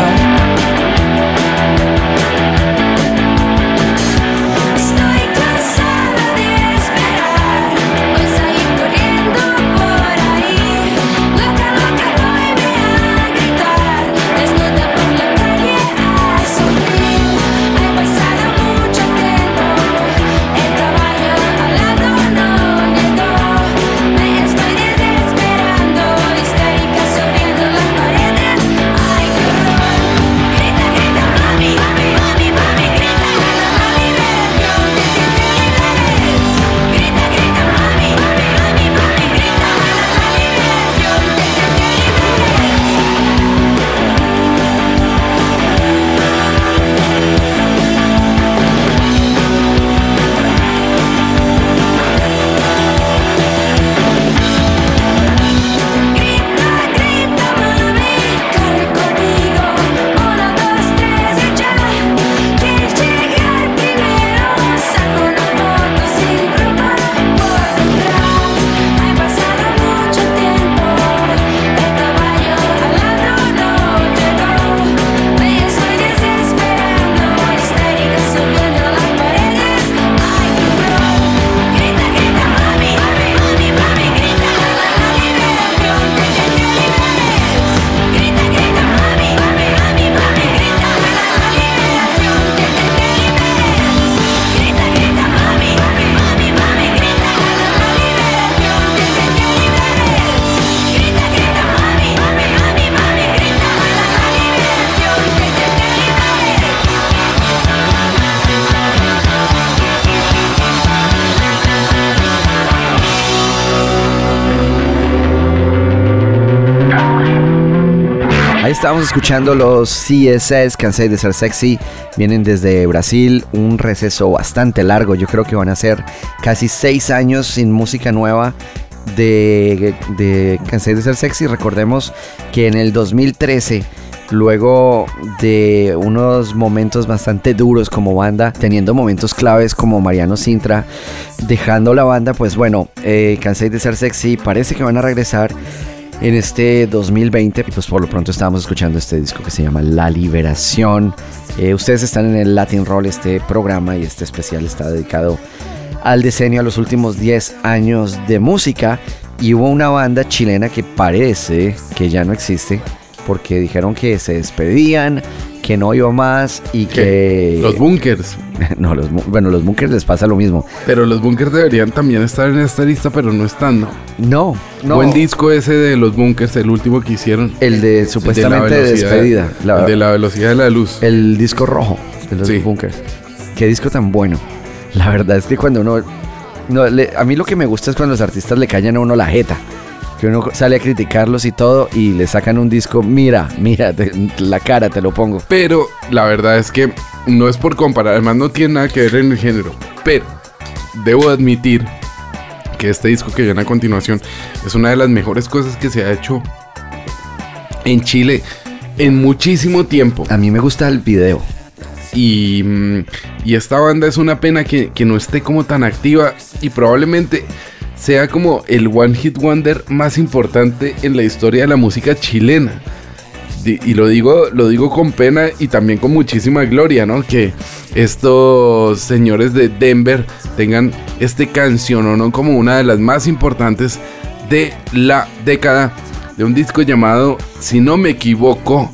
Estábamos escuchando los CSS, Cansé de ser sexy. Vienen desde Brasil, un receso bastante largo. Yo creo que van a ser casi seis años sin música nueva de, de de ser sexy. Recordemos que en el 2013 luego de unos momentos bastante duros como banda, teniendo momentos claves como Mariano Sintra, dejando la banda, pues bueno, eh, de ser sexy, parece que van a regresar en este 2020 y pues por lo pronto estábamos escuchando este disco que se llama La Liberación. Eh, ustedes están en el Latin Roll, este programa y este especial está dedicado al diseño a los últimos 10 años de música y hubo una banda chilena que parece que ya no existe porque dijeron que se despedían, que no iba más y que... Los bunkers. no, los, bu- bueno, los bunkers les pasa lo mismo. Pero los bunkers deberían también estar en esta lista, pero no están, ¿no? No, no. Buen disco ese de los bunkers, el último que hicieron. El de supuestamente de velocidad- despedida. La- el de la velocidad de la luz. El disco rojo de los bunkers. Qué disco tan bueno. La verdad es que cuando uno... no, le- a mí lo que me gusta es cuando los artistas le callan a uno la jeta. Que uno sale a criticarlos y todo y le sacan un disco, mira, mira, te- la cara te lo pongo. Pero la verdad es que no es por comparar, además no tiene nada que ver en el género. Pero debo admitir que este disco que viene a continuación es una de las mejores cosas que se ha hecho en Chile en muchísimo tiempo. A mí me gusta el video. Y, mm, y esta banda es una pena que, que no esté como tan activa y probablemente sea como el One Hit Wonder más importante en la historia de la música chilena. Y lo digo, lo digo con pena y también con muchísima gloria, ¿no? Que estos señores de Denver tengan este canción, ¿no? Como una de las más importantes de la década de un disco llamado, si no me equivoco,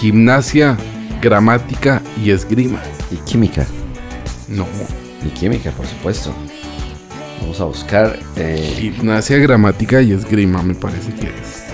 Gimnasia, Gramática y Esgrima. Y Química. No. Y Química, por supuesto. Vamos a buscar... eh, Gimnasia, Gramática y Esgrima, me parece que es.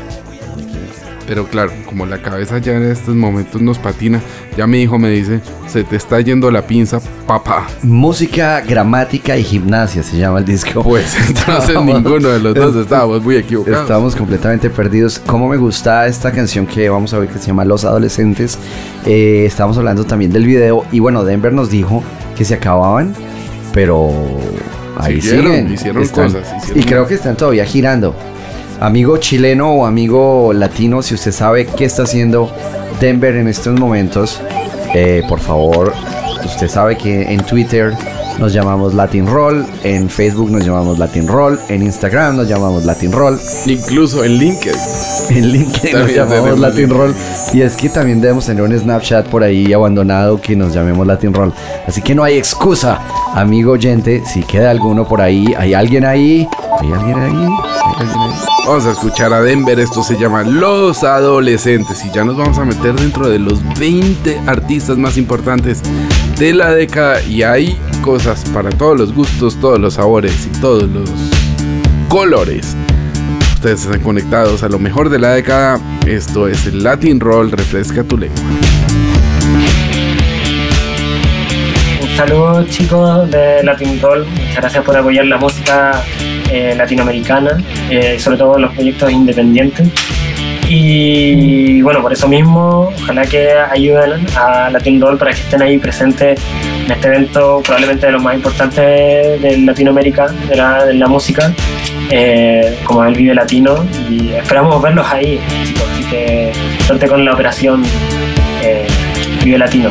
Pero claro, como la cabeza ya en estos momentos nos patina, ya mi hijo me dice, se te está yendo la pinza, papá. Música, gramática y gimnasia se llama el disco. Pues entonces Estábamos- ninguno de los dos estábamos muy equivocados. Estamos completamente perdidos. ¿Cómo me gusta esta canción que vamos a ver que se llama Los Adolescentes? Eh, estamos hablando también del video. Y bueno, Denver nos dijo que se acababan, pero ahí Siguieron, siguen. hicieron Están- cosas, hicieron- Y creo que están todavía girando. Amigo chileno o amigo latino, si usted sabe qué está haciendo Denver en estos momentos, eh, por favor, usted sabe que en Twitter nos llamamos Latin Roll, en Facebook nos llamamos Latin Roll, en Instagram nos llamamos Latin Roll. Incluso en LinkedIn. En LinkedIn nos llamamos Latin. Roll. Y es que también debemos tener un Snapchat por ahí abandonado que nos llamemos Latin Roll. Así que no hay excusa, amigo oyente. Si queda alguno por ahí, hay alguien ahí. ¿Hay alguien ahí? ¿Hay alguien ahí? Vamos a escuchar a Denver, esto se llama Los Adolescentes y ya nos vamos a meter dentro de los 20 artistas más importantes de la década y hay cosas para todos los gustos, todos los sabores y todos los colores. Ustedes están conectados a lo mejor de la década, esto es el Latin Roll, refresca tu lengua. Un saludo chicos de Latin Roll, muchas gracias por apoyar la música eh, latinoamericana, eh, sobre todo los proyectos independientes. Y bueno, por eso mismo, ojalá que ayuden a Latin Roll para que estén ahí presentes en este evento, probablemente de los más importantes de Latinoamérica, de la, música, eh, como el Vive Latino. Y esperamos verlos ahí, chicos. Así que suerte con la operación eh, Vive Latino.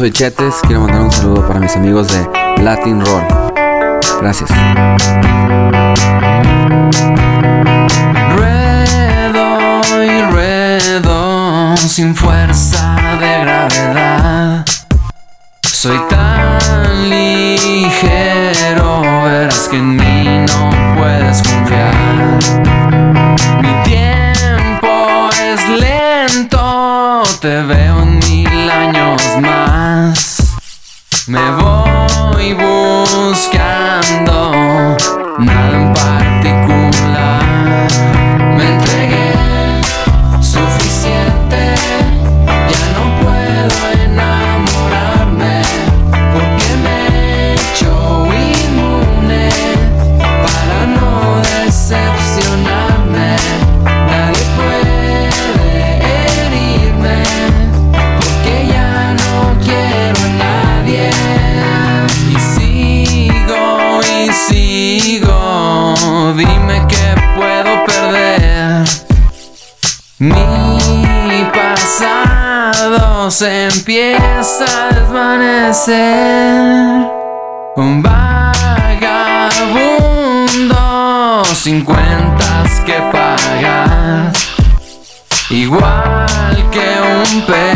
soy Chetes. Quiero mandar un saludo para mis amigos de Latin Roll. igual que un pez.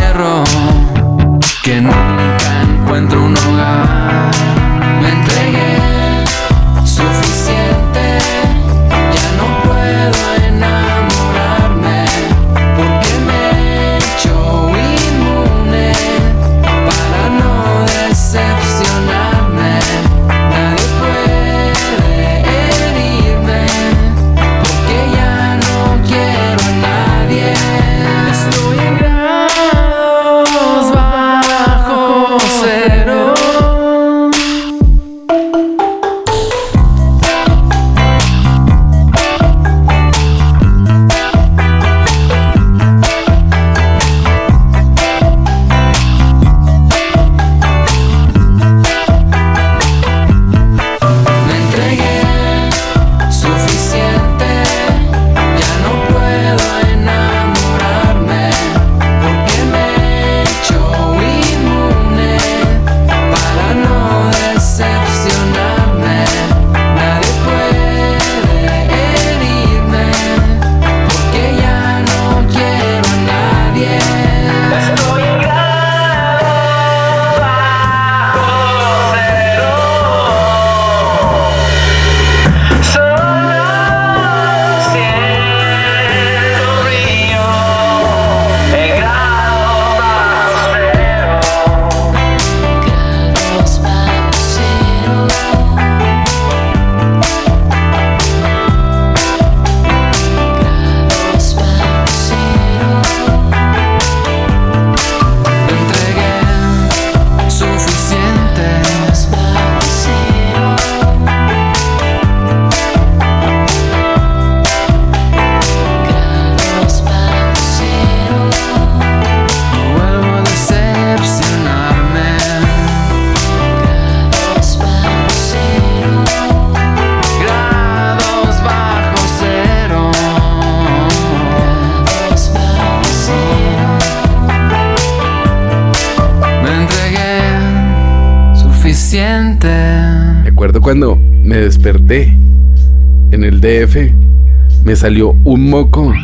salió un moco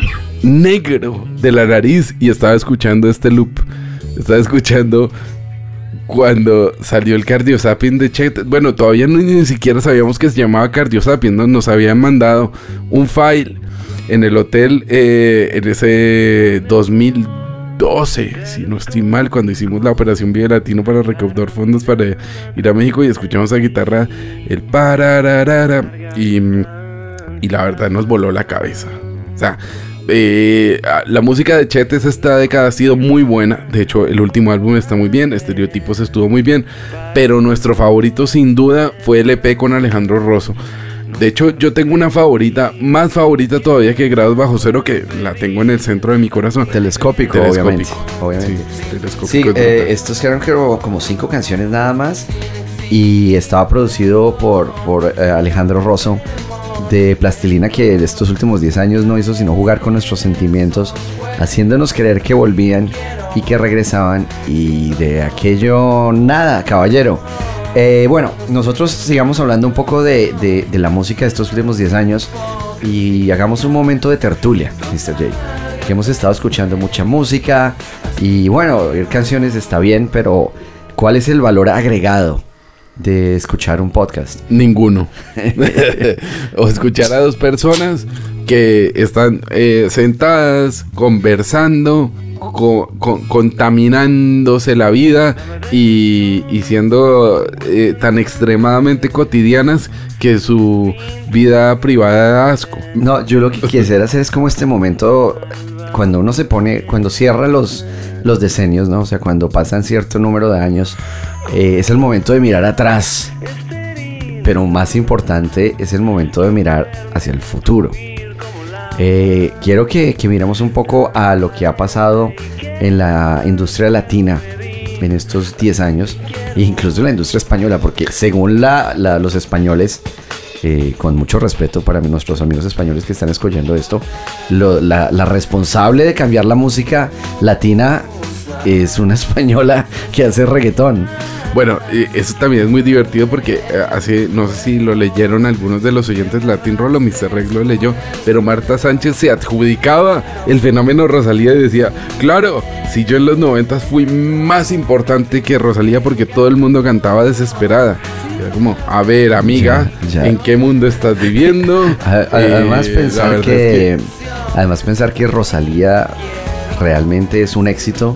negro de la nariz y estaba escuchando este loop. Estaba escuchando cuando salió el Cardio Sapien de Chet. Bueno, todavía no, ni siquiera sabíamos que se llamaba Cardio Sapien, ¿no? Nos habían mandado un file en el hotel eh, en ese 2000. 12, si no estoy mal, cuando hicimos la operación Vía Latino para recaudar fondos para ir a México y escuchamos a guitarra el parararara y mm, y la verdad nos voló la cabeza. O sea, eh, la música de Chetes esta década ha sido muy buena. De hecho, el último álbum está muy bien, Estereotipos estuvo muy bien. Pero nuestro favorito sin duda fue el EP con Alejandro Rosso. De hecho, yo tengo una favorita, más favorita todavía que Grados Bajo Cero, que la tengo en el centro de mi corazón. Telescópico, telescópico. obviamente. obviamente. Sí, telescópico sí eh, estos eran como cinco canciones nada más y estaba producido por, por eh, Alejandro Rosso, de Plastilina que de estos últimos 10 años no hizo sino jugar con nuestros sentimientos, haciéndonos creer que volvían y que regresaban y de aquello nada, caballero. Eh, bueno, nosotros sigamos hablando un poco de, de- de la música de estos últimos 10 años y hagamos un momento de tertulia, Mr. J. Que hemos estado escuchando mucha música y bueno, oír canciones está bien, pero ¿cuál es el valor agregado de escuchar un podcast? Ninguno. o escuchar a dos personas que están eh, sentadas, conversando, co- co- contaminándose la vida y, y siendo eh, tan extremadamente cotidianas que su vida privada da asco. No, yo lo que quisiera hacer es como este momento cuando uno se pone, cuando cierra los, los decenios, ¿no? O sea, cuando pasan cierto número de años, eh, es el momento de mirar atrás. Pero más importante es el momento de mirar hacia el futuro. Eh, quiero que, que miremos un poco a lo que ha pasado en la industria latina en estos 10 años, e incluso en la industria española, porque según la- la- los españoles, eh, con mucho respeto para nuestros amigos españoles que están escogiendo esto, lo- la, responsable de cambiar la música latina es una española que hace reggaetón. Bueno, eso también es muy divertido porque eh, hace, no sé si lo leyeron algunos de los oyentes Latin Roll Mr. Rex lo leyó, pero Marta Sánchez se adjudicaba el fenómeno Rosalía y decía, claro, si yo en los 90 fui más importante que Rosalía porque todo el mundo cantaba desesperada. Era como, a ver, amiga, Ya, ya. ¿en qué mundo estás viviendo? Además Eh, la pensar que, es además pensar que Rosalía realmente es un éxito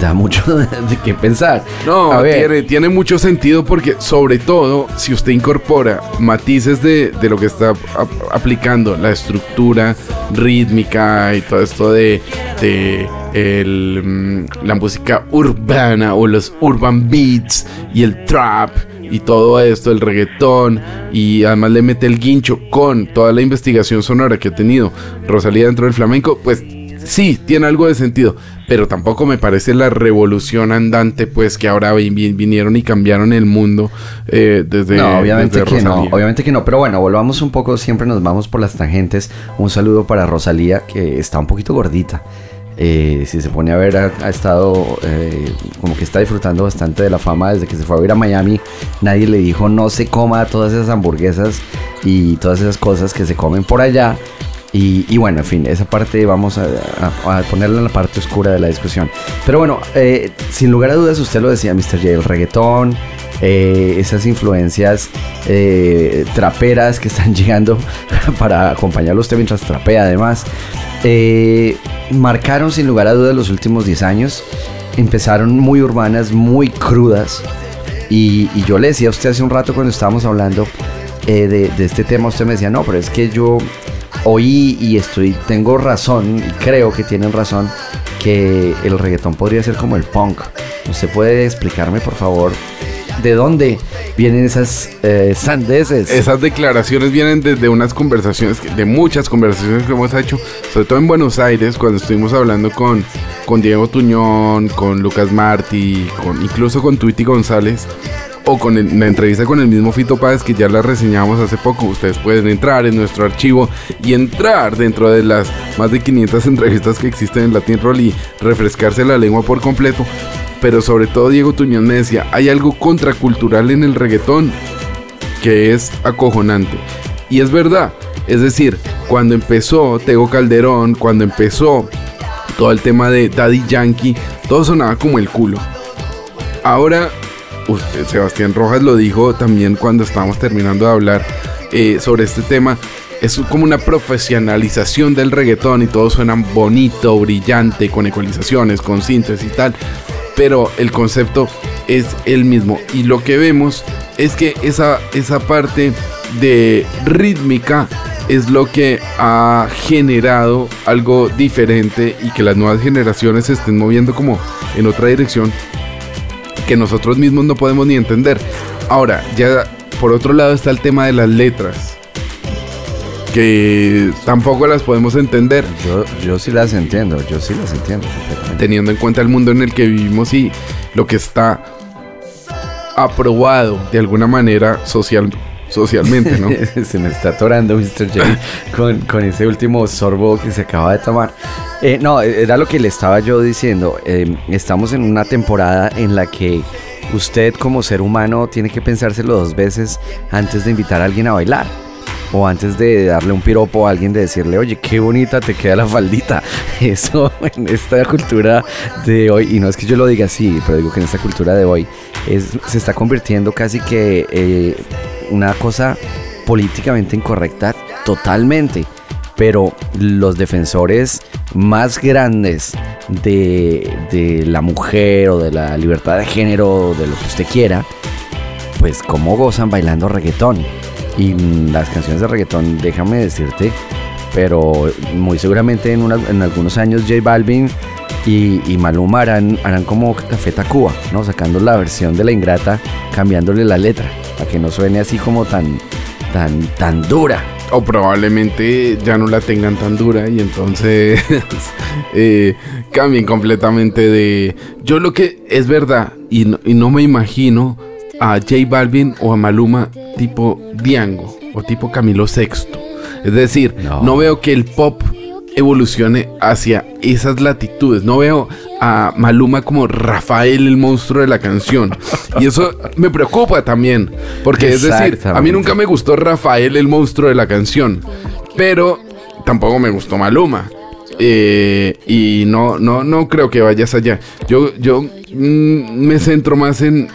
da mucho de qué pensar. No, A ver. tiene, tiene mucho sentido porque sobre todo si usted incorpora matices de, de lo que está ap- aplicando, la estructura rítmica y todo esto de, de el, mm, la música urbana o los urban beats y el trap y todo esto, el reggaetón y además le mete el guincho con toda la investigación sonora que ha tenido Rosalía dentro del flamenco, pues sí, tiene algo de sentido, pero tampoco me parece la revolución andante, pues que ahora vi- vi- vinieron y cambiaron el mundo eh, desde. no, obviamente desde que no, obviamente que no, pero bueno, volvamos un poco, siempre nos vamos por las tangentes. Un saludo para Rosalía, que está un poquito gordita. Eh, si se pone a ver, ha, ha estado eh, como que está disfrutando bastante de la fama desde que se fue a vivir a Miami. Nadie le dijo no se coma todas esas hamburguesas y todas esas cosas que se comen por allá. Y, bueno, en fin, esa parte vamos a, ponerla en la parte oscura de la discusión. Pero bueno, eh, sin lugar a dudas, usted lo decía, Mr. J, el reggaetón, eh, esas influencias eh, traperas que están llegando para acompañarlo usted mientras trapea además, marcaron sin lugar a dudas los últimos 10 años. Empezaron muy urbanas, muy crudas. Y, yo le decía a usted hace un rato cuando estábamos hablando de este tema, usted me decía, no, pero es que yo oí y estoy, tengo razón, y creo que tienen razón, que el reggaetón podría ser como el punk. ¿Usted puede explicarme, por favor, de dónde vienen esas eh, sandeces? Esas declaraciones vienen desde unas conversaciones, de muchas conversaciones que hemos hecho, sobre todo en Buenos Aires, cuando estuvimos hablando con, con Diego Tuñón, con Lucas Martí, con, incluso con Twitty González, o con la entrevista con el mismo Fito Páez, que ya la reseñamos hace poco. Ustedes pueden entrar en nuestro archivo y entrar dentro de las más de 500 entrevistas que existen en Latin Roll y refrescarse la lengua por completo. Pero sobre todo Diego Tuñón me decía, hay algo contracultural en el reggaetón que es acojonante. Y es verdad. Es decir, cuando empezó Tego Calderón, cuando empezó todo el tema de Daddy Yankee, todo sonaba como el culo. Ahora, Sebastián Rojas lo dijo también cuando estábamos terminando de hablar eh, sobre este tema. Es como una profesionalización del reggaetón y todo suena bonito, brillante, con ecualizaciones, con síntesis y tal. Pero el concepto es el mismo. Y lo que vemos es que esa, esa parte de rítmica es lo que ha generado algo diferente y que las nuevas generaciones se estén moviendo como en otra dirección que nosotros mismos no podemos ni entender. Ahora, ya por otro lado está el tema de las letras. Que tampoco las podemos entender. Yo, yo sí las entiendo, yo sí las entiendo. Teniendo en cuenta el mundo en el que vivimos y lo que está aprobado de alguna manera social, socialmente, ¿no? se me está atorando Mr. J con, con ese último sorbo que se acaba de tomar. Eh, no, era lo que le estaba yo diciendo. Eh, estamos en una temporada en la que usted como ser humano tiene que pensárselo dos veces antes de invitar a alguien a bailar. O antes de darle un piropo a alguien de decirle, oye, qué bonita te queda la faldita. Eso en esta cultura de hoy, y no es que yo lo diga así, pero digo que en esta cultura de hoy se está convirtiendo casi que eh, una cosa políticamente incorrecta totalmente. Pero los defensores más grandes de, de la mujer o de la libertad de género o de lo que usted quiera, pues cómo gozan bailando reggaetón. Y mm, las canciones de reggaetón, déjame decirte, pero muy seguramente en, en algunos años J Balvin y, y Maluma harán, harán como Café Tacuba, ¿no? Sacando la versión de la ingrata, cambiándole la letra, para que no suene así como tan, tan, tan dura. O probablemente ya no la tengan tan dura y entonces eh, cambien completamente de... Yo lo que es verdad y no, y no me imagino a J Balvin o a Maluma tipo Diango o tipo Camilo Sexto. Es decir, no. veo que el pop evolucione hacia esas latitudes. No veo a Maluma como Rafael el monstruo de la canción. Y eso me preocupa también. Porque es decir, a mí nunca me gustó Rafael el monstruo de la canción. Pero tampoco me gustó Maluma. Eh, y no, no, no creo que vayas allá. Yo, yo mm, me centro más en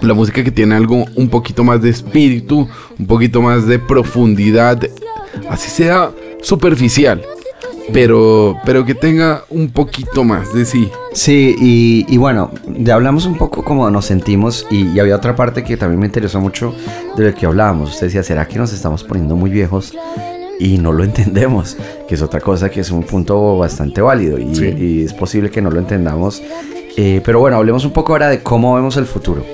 la música que tiene algo un poquito más de espíritu, un poquito más de profundidad, así sea superficial, pero, pero que tenga un poquito más de sí. Sí, y, y bueno, ya hablamos un poco como nos sentimos y, y había otra parte que también me interesó mucho de lo que hablábamos. Usted decía, ¿será que nos estamos poniendo muy viejos? Y no lo entendemos, que es otra cosa que es un punto bastante válido y, Sí. y es posible que no lo entendamos. Eh, pero bueno, hablemos un poco ahora de cómo vemos el futuro.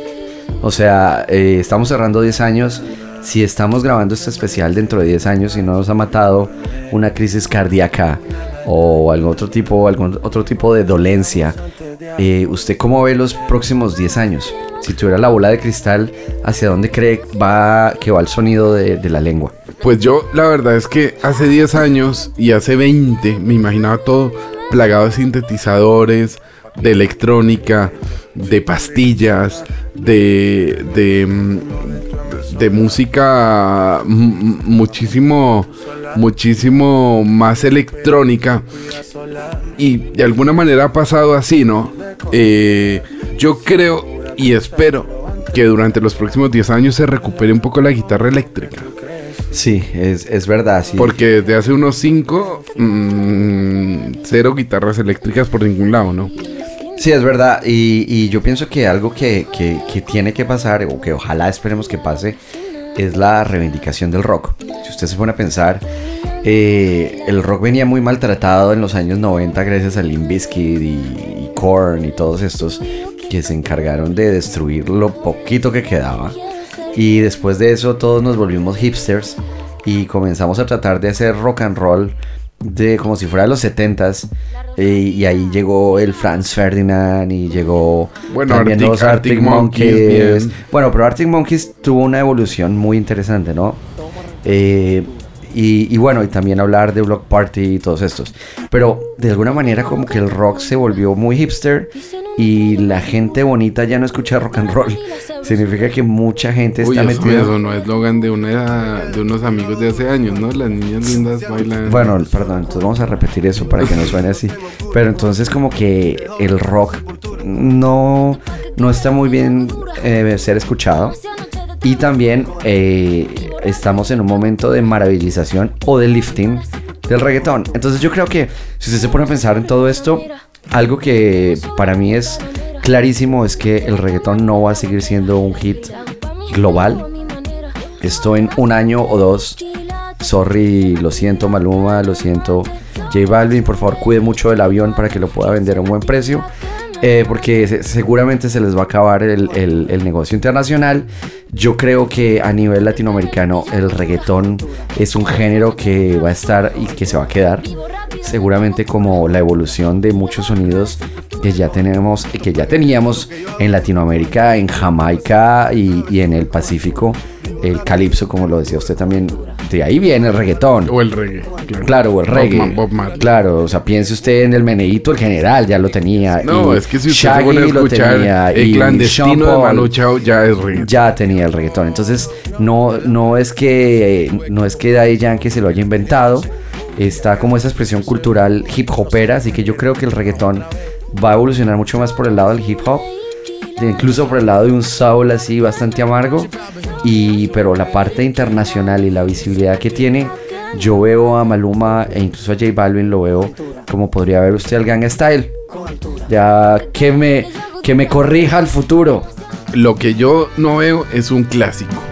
O sea, eh, estamos cerrando 10 años. Si estamos grabando este especial dentro de 10 años y no nos ha matado una crisis cardíaca o algún otro tipo, algún otro tipo de dolencia, eh, ¿usted cómo ve los próximos 10 años? Si tuviera la bola de cristal, ¿hacia dónde cree va, que va el sonido de, de la lengua? Pues yo la verdad es que hace 10 años y hace 20 me imaginaba todo plagado de sintetizadores, de electrónica, de pastillas, de, de, mm, de música mm, muchísimo, muchísimo más electrónica. Y de alguna manera ha pasado así, ¿no? Eh, yo creo y espero que durante los próximos 10 años se recupere un poco la guitarra eléctrica. Sí, es, es verdad, sí. Porque desde hace unos 5, cero guitarras eléctricas por ningún lado, ¿no? Sí, es verdad. Y, yo pienso que algo que, que- tiene que pasar, o que ojalá esperemos que pase, es la reivindicación del rock. Si usted se pone a pensar, eh, el rock venía muy maltratado en los años 90 gracias a Limp Bizkit y, y Korn y todos estos que se encargaron de destruir lo poquito que quedaba. Y después de eso todos nos volvimos hipsters y comenzamos a tratar de hacer rock and roll de como si fuera los 70s eh, y ahí llegó el Franz Ferdinand y llegó Bueno, también Arctic- los Arctic Arctic, Monkeys, Monkeys. Bueno, pero Arctic Monkeys tuvo una evolución muy interesante, ¿no? Eh, y, y bueno, y también hablar de Block Party y todos estos. Pero de alguna manera como que el rock se volvió muy hipster y la gente bonita ya no escucha rock and roll. Significa que mucha gente Uy, está eso, metida... eso no es eslogan de, una, de unos amigos de hace años, ¿no? Las niñas lindas bailan. Bueno, perdón, entonces vamos a repetir eso para que no suene así. Pero entonces como que el rock no, no está muy bien eh, ser escuchado. Y también eh, estamos en un momento de maravillización o de lifting del reggaetón. Entonces yo creo que si usted se pone a pensar en todo esto, algo que para mí es clarísimo es que el reggaetón no va a seguir siendo un hit global. Esto en un año o dos Sorry, lo siento Maluma, lo siento J Balvin, por favor cuide mucho del avión para que lo pueda vender a un buen precio. eh, porque se- seguramente se les va a acabar el- el negocio internacional. Yo creo que a nivel latinoamericano el reggaetón es un género que va a estar y que se va a quedar. Seguramente como la evolución de muchos sonidos que ya tenemos y que ya teníamos en Latinoamérica, en Jamaica y, y en el Pacífico, el calipso, como lo decía usted también, de ahí viene el reggaetón. O el reggae, claro. Claro, o el Bob reggae. Bob Marley. Claro, o sea, piense usted en el meneíto, el general, ya lo tenía. No, y es que si usted se Shaggy pone a lo escuchar tenía, el clandestino de Manu Chao ya es reggae. Ya tenía el reggaetón. Entonces, no, no es que no es que Yankee se lo haya inventado. Está como esa expresión cultural hip hopera, así que yo creo que el reggaetón va a evolucionar mucho más por el lado del hip hop. incluso por el lado de un soul así bastante amargo. Y, pero la parte internacional y la visibilidad que tiene, yo veo a Maluma e incluso a J Balvin lo veo como podría ver usted al Gang Style. Ya que me, que me corrija al futuro. Lo que yo no veo es un clásico.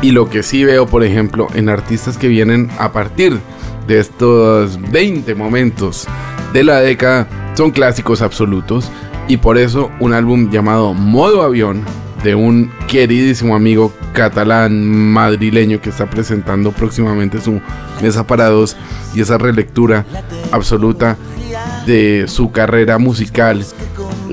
Y lo que sí veo, por ejemplo, en artistas que vienen a partir de estos 20 momentos de la década, son clásicos absolutos. Y por eso un álbum llamado Modo Avión, de un queridísimo amigo catalán madrileño que está presentando próximamente su mesa para dos y esa relectura absoluta de su carrera musical.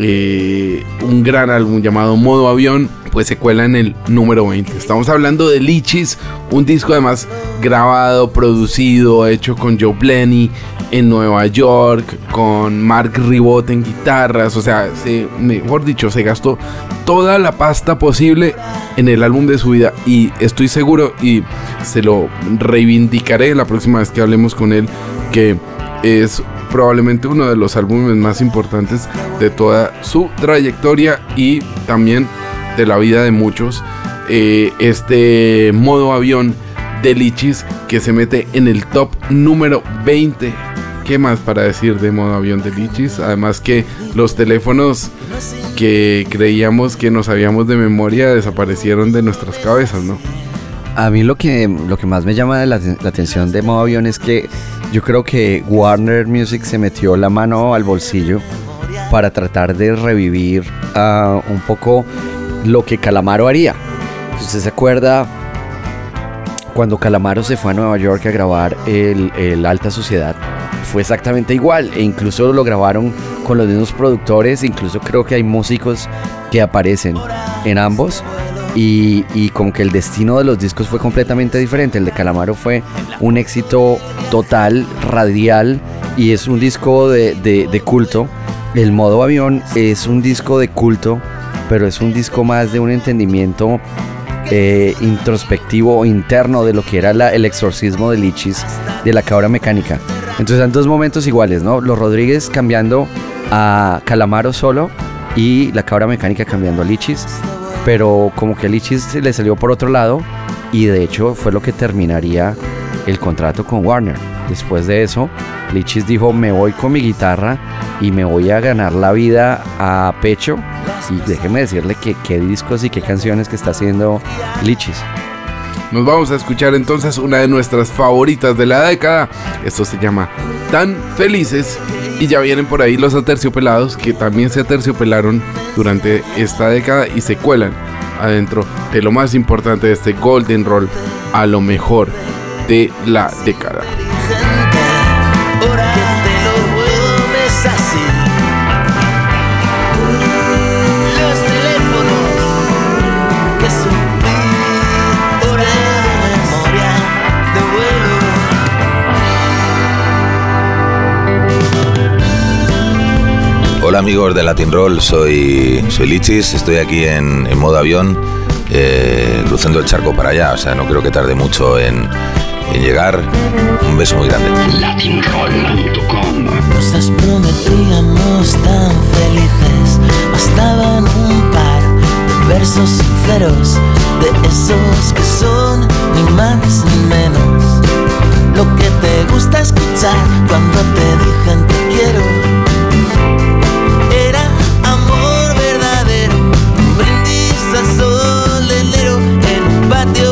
Eh, un gran álbum llamado Modo Avión, pues se cuela en el número 20. Estamos hablando de Lichis, un disco además grabado, producido, hecho con Joe Blenny en Nueva York, con Mark Ribot en guitarras, o sea, se- mejor dicho, se gastó toda la pasta posible en el álbum de su vida y estoy seguro y se lo reivindicaré la próxima vez que hablemos con él que es probablemente uno de los álbumes más importantes de toda su trayectoria y también de la vida de muchos. Eh, este modo avión de Lichis que se mete en el top número 20. ¿Qué más para decir de modo avión de Lichis? Además que los teléfonos que creíamos que nos sabíamos de memoria desaparecieron de nuestras cabezas, ¿no? A mí lo que, lo que más me llama la, atención de modo avión es que yo creo que Warner Music se metió la mano al bolsillo para tratar de revivir ah, un poco lo que Calamaro haría. Usted se acuerda, cuando Calamaro se fue a Nueva York a grabar el, el Alta Sociedad, fue exactamente igual. E incluso lo grabaron con los mismos productores. Incluso creo que hay músicos que aparecen en ambos. Y, y como que el destino de los discos fue completamente diferente. El de Calamaro fue un éxito total, radial. Y es un disco de, culto. El modo avión es un disco de culto. Pero es un disco más de un entendimiento eh, introspectivo interno de lo que era el exorcismo de Lichis de la cabra mecánica. Entonces eran dos momentos iguales, ¿no? Los Rodríguez cambiando a Calamaro solo y la cabra mecánica cambiando a Lichis. Pero como que Lichis le salió por otro lado y de hecho fue lo que terminaría el contrato con Warner. Después de eso, Lichis dijo, me voy con mi guitarra y me voy a ganar la vida a pecho. Y déjeme decirle que qué discos y qué canciones que está haciendo Lichis. Nos vamos a escuchar entonces una de nuestras favoritas de la década. Esto se llama Tan Felices. Y ya vienen por ahí los aterciopelados que también se aterciopelaron durante esta década y se cuelan adentro de lo más importante de este Golden Roll a lo mejor de la década. Hola amigos de Latin Roll, soy, soy Lichis, estoy aquí en, en modo avión, eh, cruzando el charco para allá, o sea, no creo que tarde mucho en, en llegar. Un beso muy grande. Latinroll.com Nos prometíamos tan felices, bastaban un par de versos sinceros, de esos que son ni más ni menos. Lo que te gusta escuchar cuando te dicen te quiero. En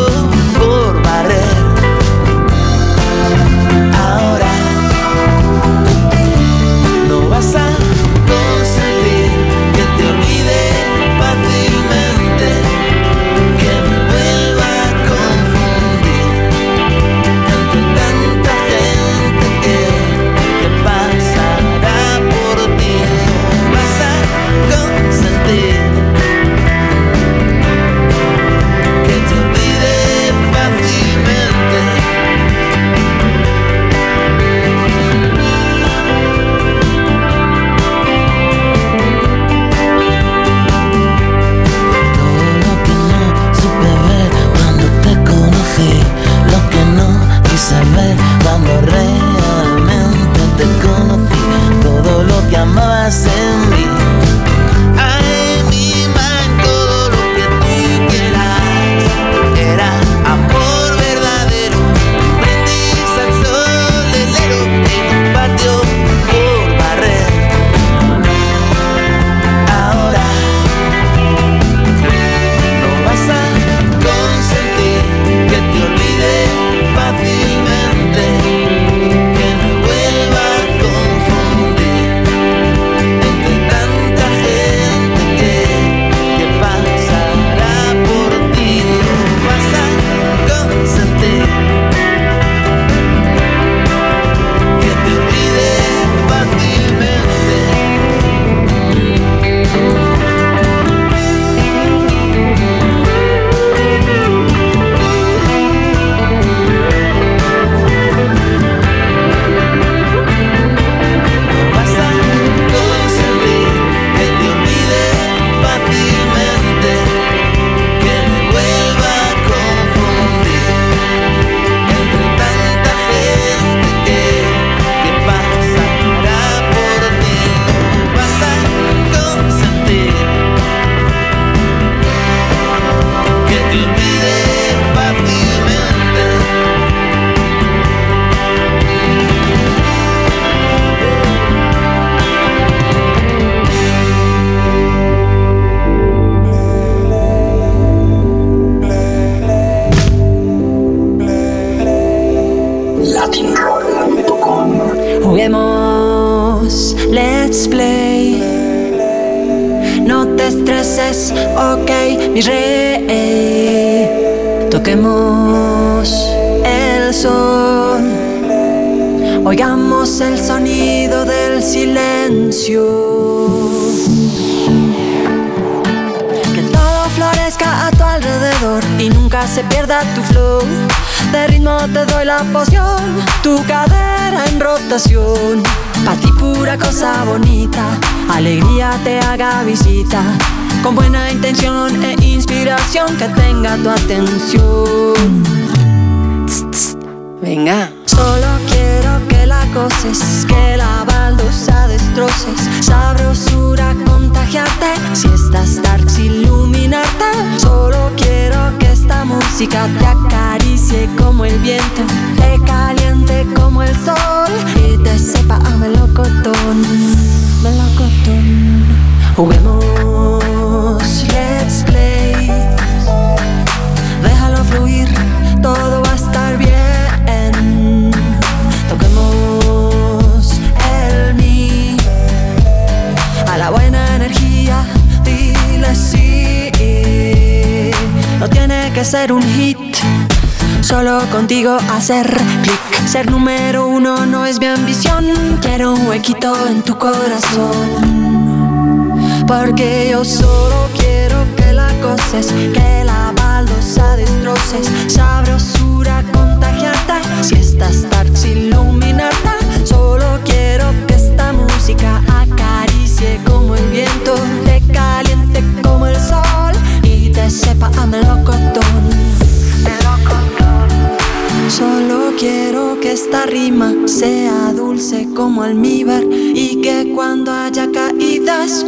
más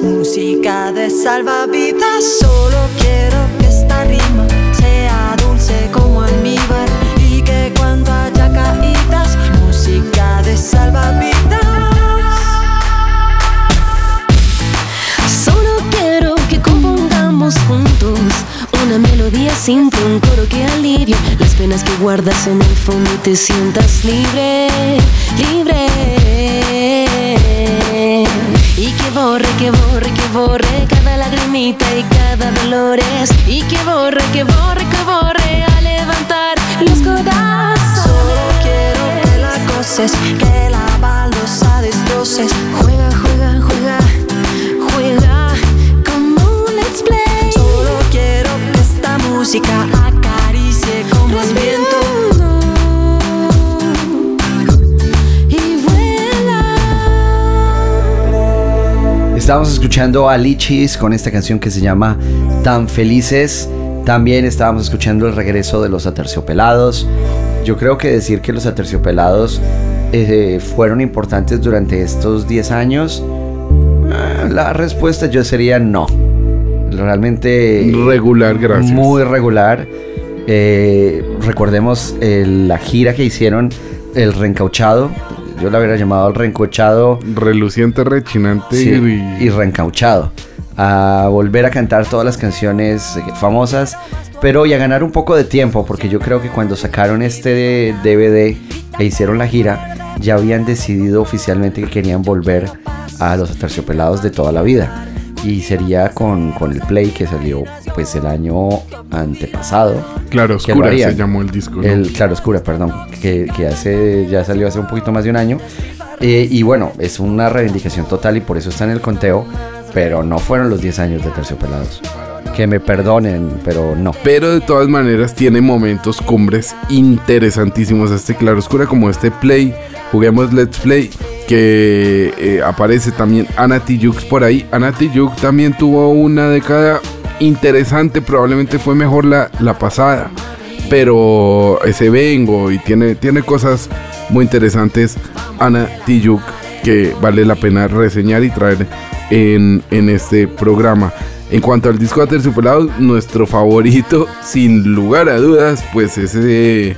música de salvavidas. Solo quiero que esta rima sea dulce como almíbar y que cuando haya caídas, música de salvavidas. Simple, un coro que alivie las penas que guardas en el fondo y te sientas libre, libre. Y que borre, que borre, que borre cada lagrimita y cada dolores. Y que borre, que borre, que borre a levantar los codazos. Solo quiero que la goces, que la baldosa destroces. Juega, juega, juega música acaricie como el viento. Y vuela. Estábamos escuchando a Lichis con esta canción que se llama Tan Felices. También estábamos escuchando el regreso de los Aterciopelados. Yo creo que decir que los Aterciopelados eh, fueron importantes durante estos 10 años, eh, la respuesta yo sería no. Realmente... Regular, gracias. Muy regular. Eh, recordemos eh, la gira que hicieron, el reencauchado. Yo la hubiera llamado el reencauchado. Reluciente, rechinante Sí, y... y reencauchado. A volver a cantar todas las canciones eh, famosas, pero y a ganar un poco de tiempo, porque yo creo que cuando sacaron este DVD e hicieron la gira, ya habían decidido oficialmente que querían volver a los aterciopelados de toda la vida. Y sería con, con el Play que salió pues el año antepasado. Claro Oscura se llamó el disco, ¿no? El Claro Oscura, perdón, que, que hace, ya salió hace un poquito más de un año. Eh, y bueno, es una reivindicación total y por eso está en el conteo, pero no fueron los 10 años de Terciopelados. Que me perdonen, pero no. Pero de todas maneras tiene momentos cumbres interesantísimos este claroscura como este play, juguemos Let's Play, que eh, aparece también Ana Tijoux por ahí. Ana Tijoux también tuvo una década interesante, probablemente fue mejor la, la pasada, pero ese vengo y tiene, tiene cosas muy interesantes Ana Tijoux que vale la pena reseñar y traer en, en este programa. En cuanto al disco de Aterciopelados, nuestro favorito, sin lugar a dudas, pues ese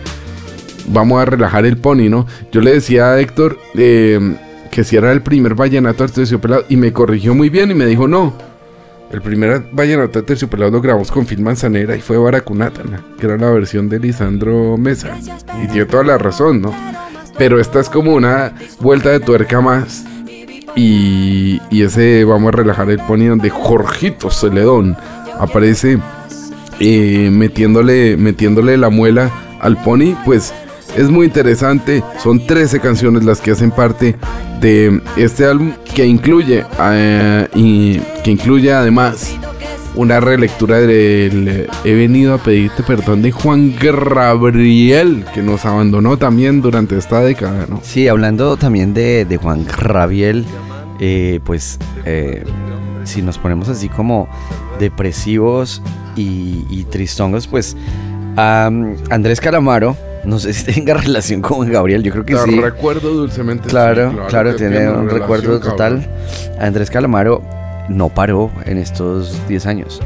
vamos a relajar el pony, ¿no? Yo le decía a Héctor eh, que si era el primer vallenato Aterciopelado y me corrigió muy bien y me dijo no. El primer vallenato Aterciopelado lo grabamos con Phil Manzanera y fue Baracunátana, que era la versión de Lisandro Mesa. Y tiene toda la razón, ¿no? Pero esta es como una vuelta de tuerca más Y, y ese Vamos a relajar el pony donde Jorgito Celedón aparece eh, metiéndole, metiéndole la muela al pony, pues es muy interesante. Son 13 canciones las que hacen parte de este álbum que incluye, eh, y, que incluye además una relectura del He venido a pedirte perdón de Juan Gabriel, que nos abandonó también durante esta década, ¿no? Sí, hablando también de, de Juan Rabiel, eh, pues eh, si nos ponemos así como depresivos y, tristongos, pues Andrés Calamaro, no sé si tenga relación con Gabriel, yo creo que La sí. recuerdo dulcemente. Claro, sí, claro, que tiene una un recuerdo cabrón. total. Andrés Calamaro no paró en estos 10 años.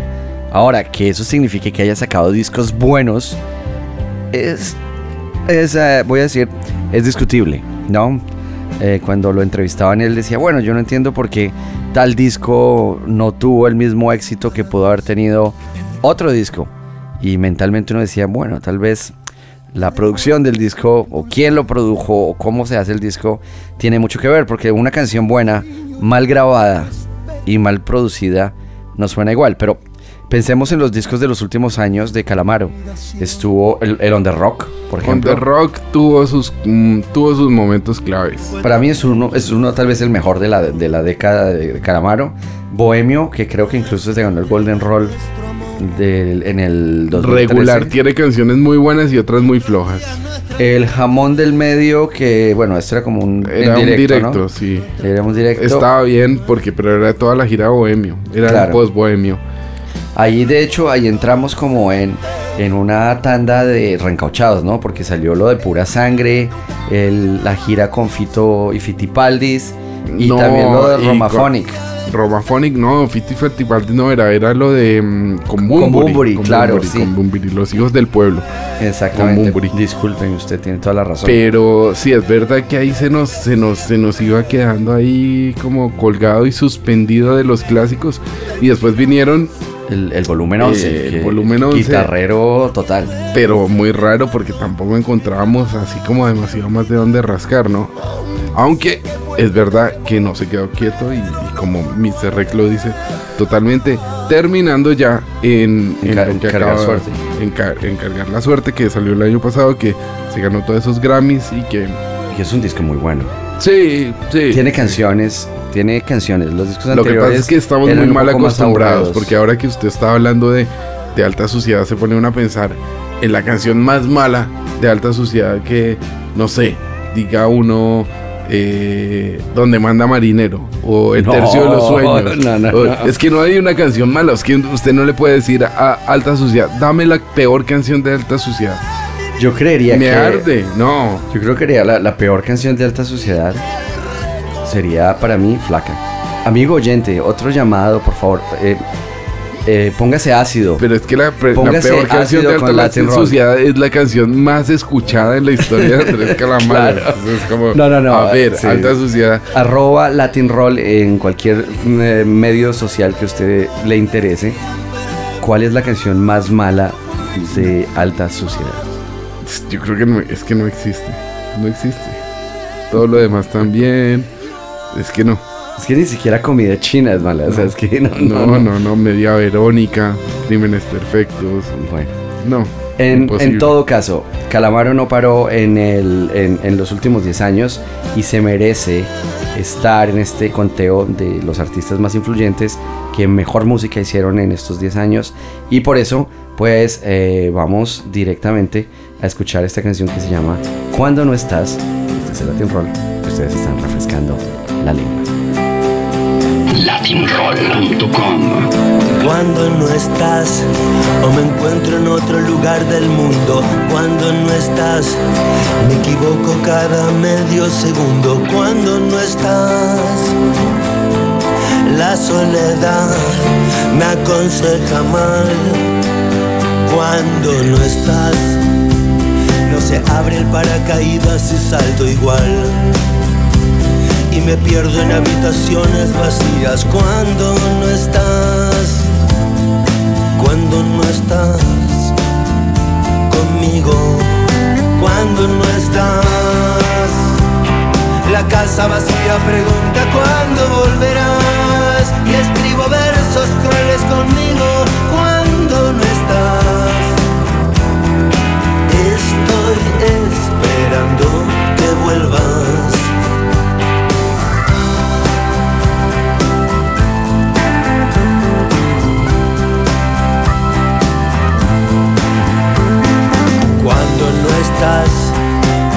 Ahora, que eso signifique que haya sacado discos buenos, es, es eh, voy a decir, es discutible, ¿no? Eh, cuando lo entrevistaban, él decía, bueno, yo no entiendo por qué tal disco no tuvo el mismo éxito que pudo haber tenido otro disco. Y mentalmente uno decía, bueno, tal vez la producción del disco o quién lo produjo o cómo se hace el disco tiene mucho que ver porque una canción buena, mal grabada y mal producida no suena igual, pero pensemos en los discos de los últimos años de Calamaro. Estuvo el, el On The Rock, por On ejemplo. The Rock tuvo sus, mm, tuvo sus momentos claves. Para mí es uno, es uno tal vez el mejor de la, de la década de, de Calamaro. Bohemio, que creo que incluso se ganó el Golden Roll del- en el 2013. Regular, tiene canciones muy buenas y otras muy flojas. El jamón del medio, que bueno, esto era como un, Era un directo, directo, ¿no? sí. Era un directo. Estaba bien porque pero era toda la gira bohemio, era Claro. el post bohemio. Ahí de hecho, ahí entramos como en, en una tanda de reencauchados, ¿no? Porque salió lo de pura sangre, el- la gira con Fito y Fitipaldis y No, también lo de y Romaphonic. no, Fiti Fittipaldi no era, era lo de mm, con Bumburi. Claro, sí. Con Bunbury, los hijos del pueblo. Exactamente. Con. Disculpen, usted tiene toda la razón. Pero sí, es verdad que ahí se nos, se nos, se nos iba quedando ahí como colgado y suspendido de los clásicos. Y después vinieron el, el volumen 11. Eh, el volumen 11. Guitarrero total. Pero muy raro porque tampoco encontrábamos así como demasiado más de dónde rascar, ¿no? Aunque es verdad que no se quedó quieto y, y como Mr. Rex lo dice, totalmente terminando ya en, en encargar acaba- suerte. encar- encargar la suerte que salió el año pasado, que se ganó todos esos Grammys y que... Y es un disco muy bueno. Sí, sí. Tiene canciones, tiene canciones. Los discos Lo que pasa es que estamos muy mal acostumbrados, porque ahora que usted está hablando de, de alta sociedad, se pone uno a pensar en la canción más mala de alta sociedad que, no sé, diga uno, eh, donde manda marinero, o el No, tercio de los sueños. no, no, O- no. Es que no hay una canción mala, es que usted no le puede decir a alta sociedad, dame la peor canción de alta sociedad. Yo creería Me que. arde, no. Yo creo que la, la peor canción de alta sociedad sería para mí Flaca. Amigo oyente, otro llamado, por favor. eh, eh, póngase ácido. Pero es que la, pre- la Póngase peor canción de Roll. Sociedad es la canción más escuchada en la historia de Andrés Calamaro. Claro. Entonces es como, No, no, no. a ver, sí. Alta Sociedad. Arroba Latin Roll en cualquier eh, medio social que a usted le interese. ¿Cuál es la canción más mala de alta sociedad? Yo creo que no, es que no existe. No existe. Todo lo demás también. Es que no. Es que ni siquiera comida china es mala. O sea, es que no. No, no, no, Media Verónica, Crímenes Perfectos. Bueno. No. En, todo caso, Calamaro no paró en, el, en, en los últimos 10 años y se merece estar en este conteo de los artistas más influyentes que mejor música hicieron en estos 10 años. Y por eso, pues eh, vamos directamente a escuchar esta canción que se llama Cuando no estás. Este es el Latin Roll. Ustedes están refrescando la lengua. latinroll.com Cuando no estás o me encuentro en otro lugar del mundo, cuando no estás, me equivoco cada medio segundo, cuando no estás. La soledad me aconseja mal cuando no estás. No se abre el paracaídas y salto igual y me pierdo en habitaciones vacías cuando no estás, cuando no estás conmigo, cuando no estás, La casa vacía pregunta cuándo volverás. Y escribo versos crueles conmigo cuando no estás. Estoy esperando que vuelvas. Estás,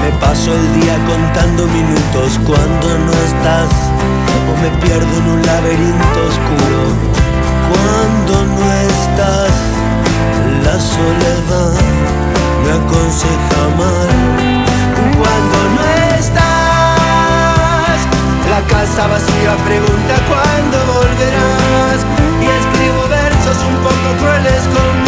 me paso el día contando minutos. Cuando no estás, o me pierdo en un laberinto oscuro. Cuando no estás, la soledad me aconseja mal. Cuando no estás, la casa vacía pregunta cuándo volverás. Y escribo versos un poco crueles conmigo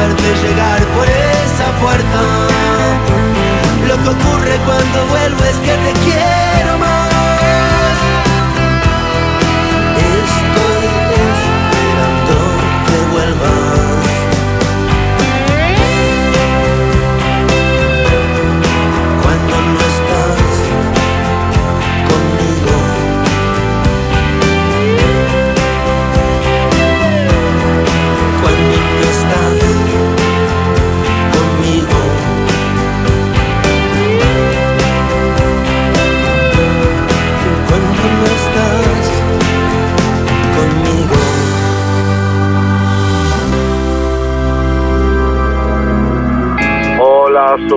verte llegar por esa puerta. Lo que ocurre cuando vuelvo es que te quiero más.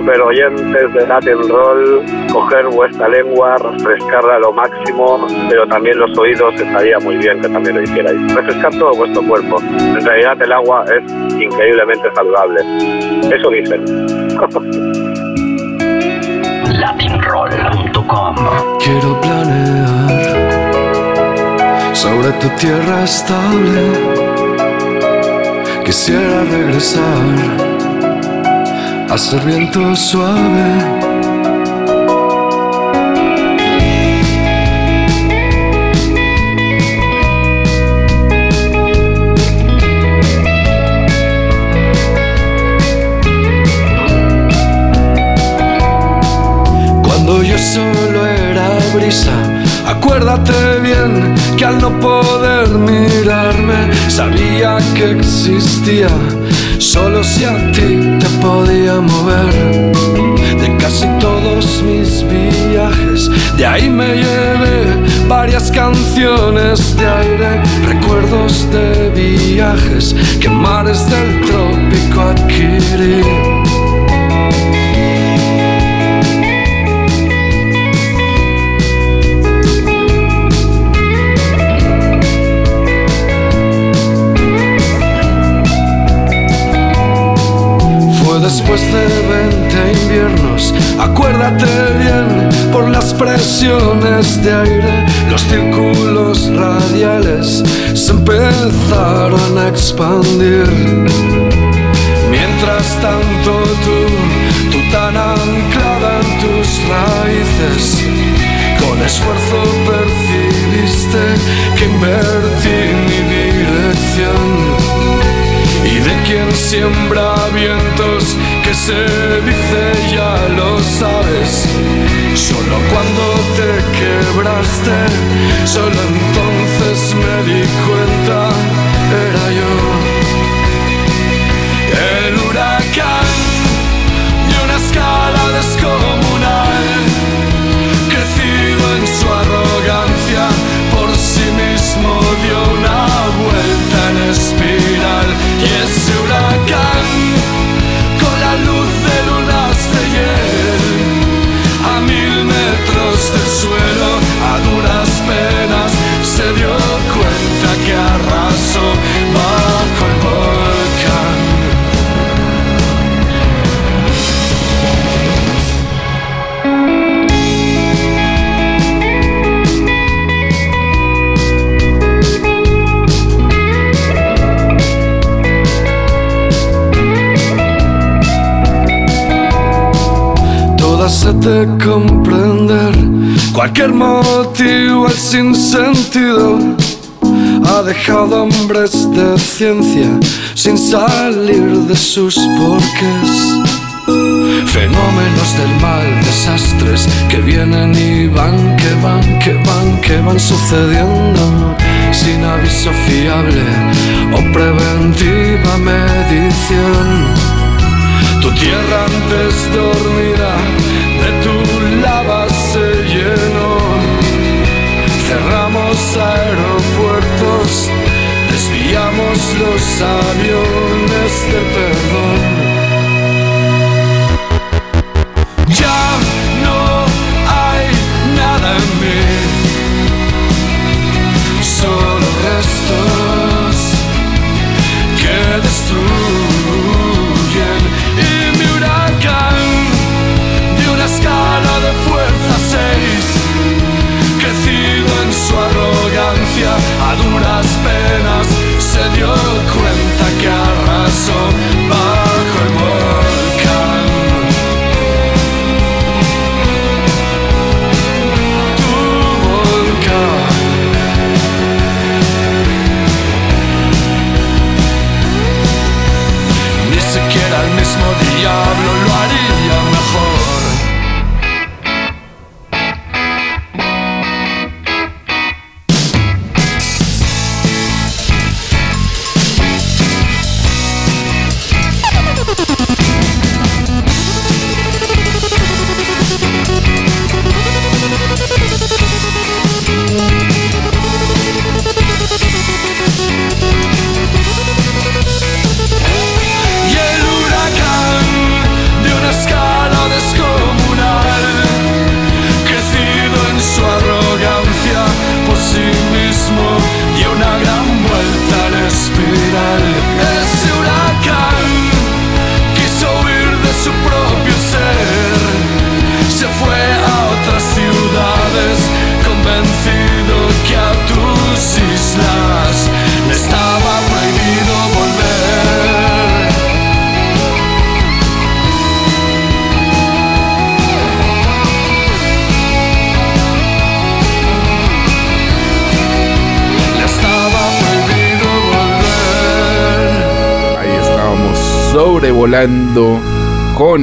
Super oyentes de Latin Roll. Coger vuestra lengua, refrescarla a lo máximo, pero también los oídos estaría muy bien que también lo hicierais. Refrescar todo vuestro cuerpo. En realidad, el agua es increíblemente saludable. Eso dicen. latinroll.com Quiero planear sobre tu tierra estable. Quisiera regresar a ser viento suave. Cuando yo solo era brisa, acuérdate bien que al no poder mirarme sabía que existía, solo si a ti te podía mover. De casi todos mis viajes, de ahí me llevé varias canciones de aire, recuerdos de viajes que mares del trópico adquirí. Acuérdate bien, por las presiones de aire, los círculos radiales se empezaron a expandir. Mientras tanto tú, tú tan anclada en tus raíces, con esfuerzo percibiste que invertí quien siembra vientos que se dice ya lo sabes solo cuando te quebraste solo entonces me di cuenta era yo. El huracán de una escala descomunal crecido en su arrogancia por sí mismo dio una vuelta en espiral. y y ese huracán con la luz de lunas de hiel a mil metros del suelo a duras penas se dio Cualquier motivo es sin sentido ha dejado hombres de ciencia sin salir de sus porqués. Fenómenos del mal, desastres que vienen y van, que van, que van, que van sucediendo sin aviso fiable o preventiva medición. Tu tierra antes dormida de tu lava se llenó. Cerramos aeropuertos, desviamos los aviones de perdón. Su arrogancia, a duras penas se dio cuenta que arrasó bajo el volcán. Tu volcán. Ni siquiera el mismo diablo lo haría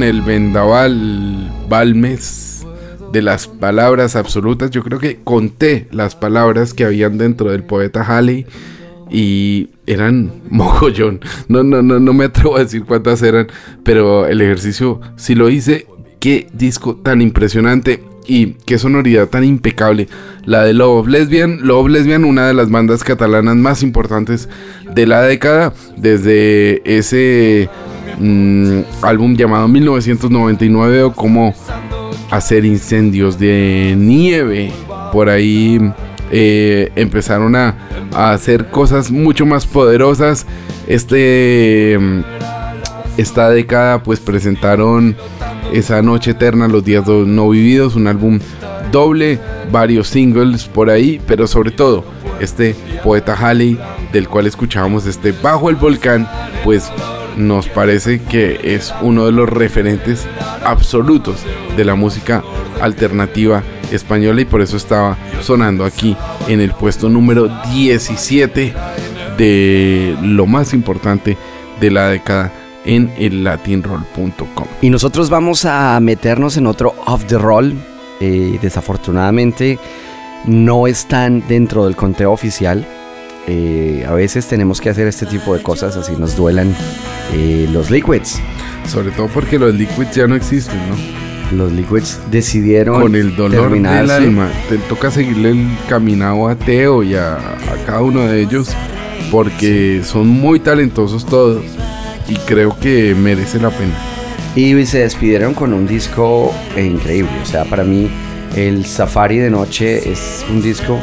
el vendaval Balmes de las palabras absolutas. Yo creo que conté las palabras que habían dentro del poeta Halley y eran mogollón. No, no, no, no me atrevo a decir cuántas eran, pero el ejercicio sí lo hice. Qué disco tan impresionante y qué sonoridad tan impecable. La de Love Lesbian. Love Lesbian, una de las bandas catalanas más importantes de la década. Desde ese mm, álbum llamado 1999 o como hacer incendios de nieve. Por ahí eh, empezaron a, a hacer cosas mucho más poderosas. Este... mm, esta década pues presentaron esa noche eterna, los días no vividos, un álbum doble, varios singles por ahí, pero sobre todo este poeta Halley del cual escuchábamos este Bajo el Volcán, pues nos parece que es uno de los referentes absolutos de la música alternativa española y por eso estaba sonando aquí en el puesto número 17 de lo más importante de la década en el latinroll.com. Y nosotros vamos a meternos en otro off the roll. Eh, desafortunadamente no están dentro del conteo oficial. Eh, a veces tenemos que hacer este tipo de cosas así nos duelan eh, los liquids. Sobre todo porque los liquids ya no existen, ¿no? Los liquids decidieron Con el dolor del alma. Te toca seguirle el caminado a Teo y a, a cada uno de ellos porque son muy talentosos todos y creo que merece la pena. Y se despidieron con un disco increíble. O sea, para mí el Safari de Noche es un disco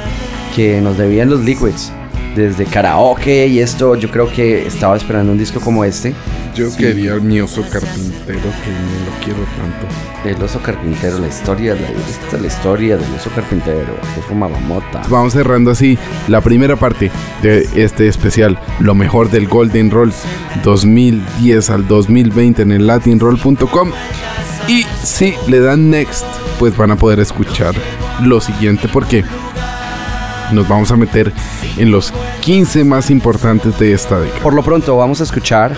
que nos debían los Liquids desde karaoke y esto. Yo creo que estaba esperando un disco como este. Yo quería mi oso carpintero, que me lo quiero tanto. El oso carpintero, la historia, la, esta es la historia del oso carpintero, que fumaba mota. Vamos cerrando así la primera parte de este especial, lo mejor del Golden Roll 2010 al 2020 en el latinroll.com. Y si le dan next, pues van a poder escuchar lo siguiente, porque nos vamos a meter en los 15 más importantes de esta década. Por lo pronto vamos a escuchar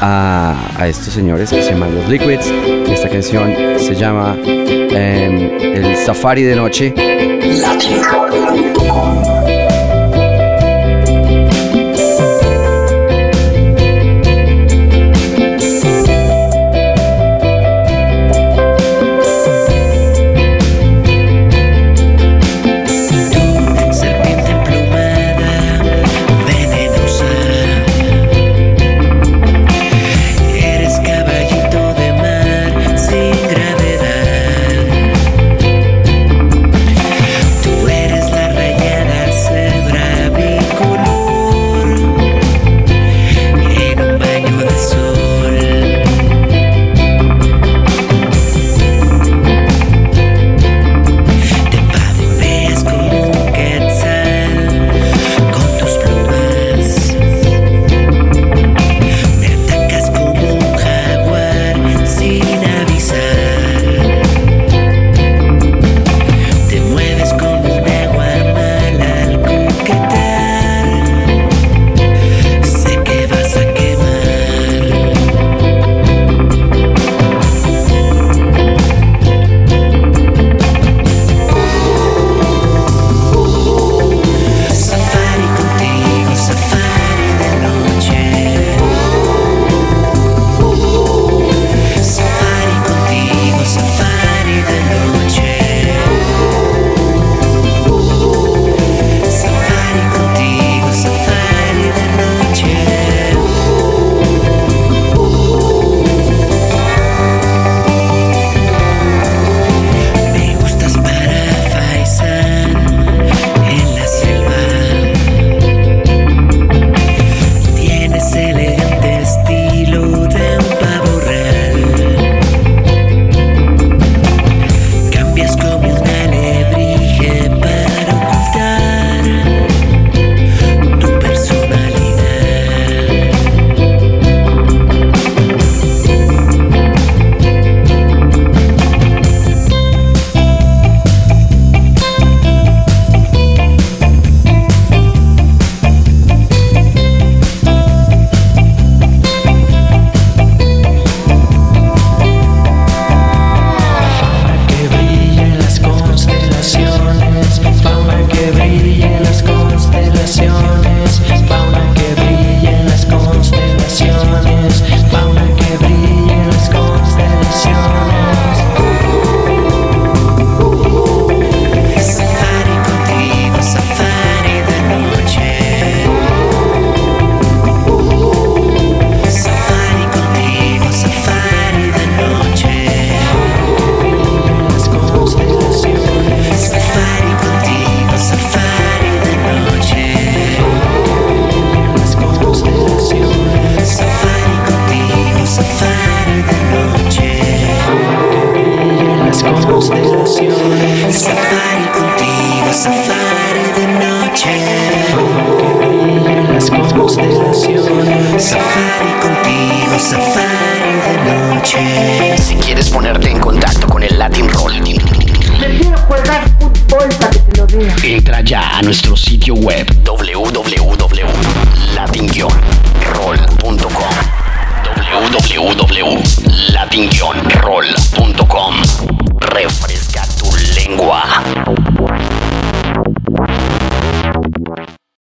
a, estos señores que se llaman Los Liquids. Esta canción se llama em, El Safari de Noche.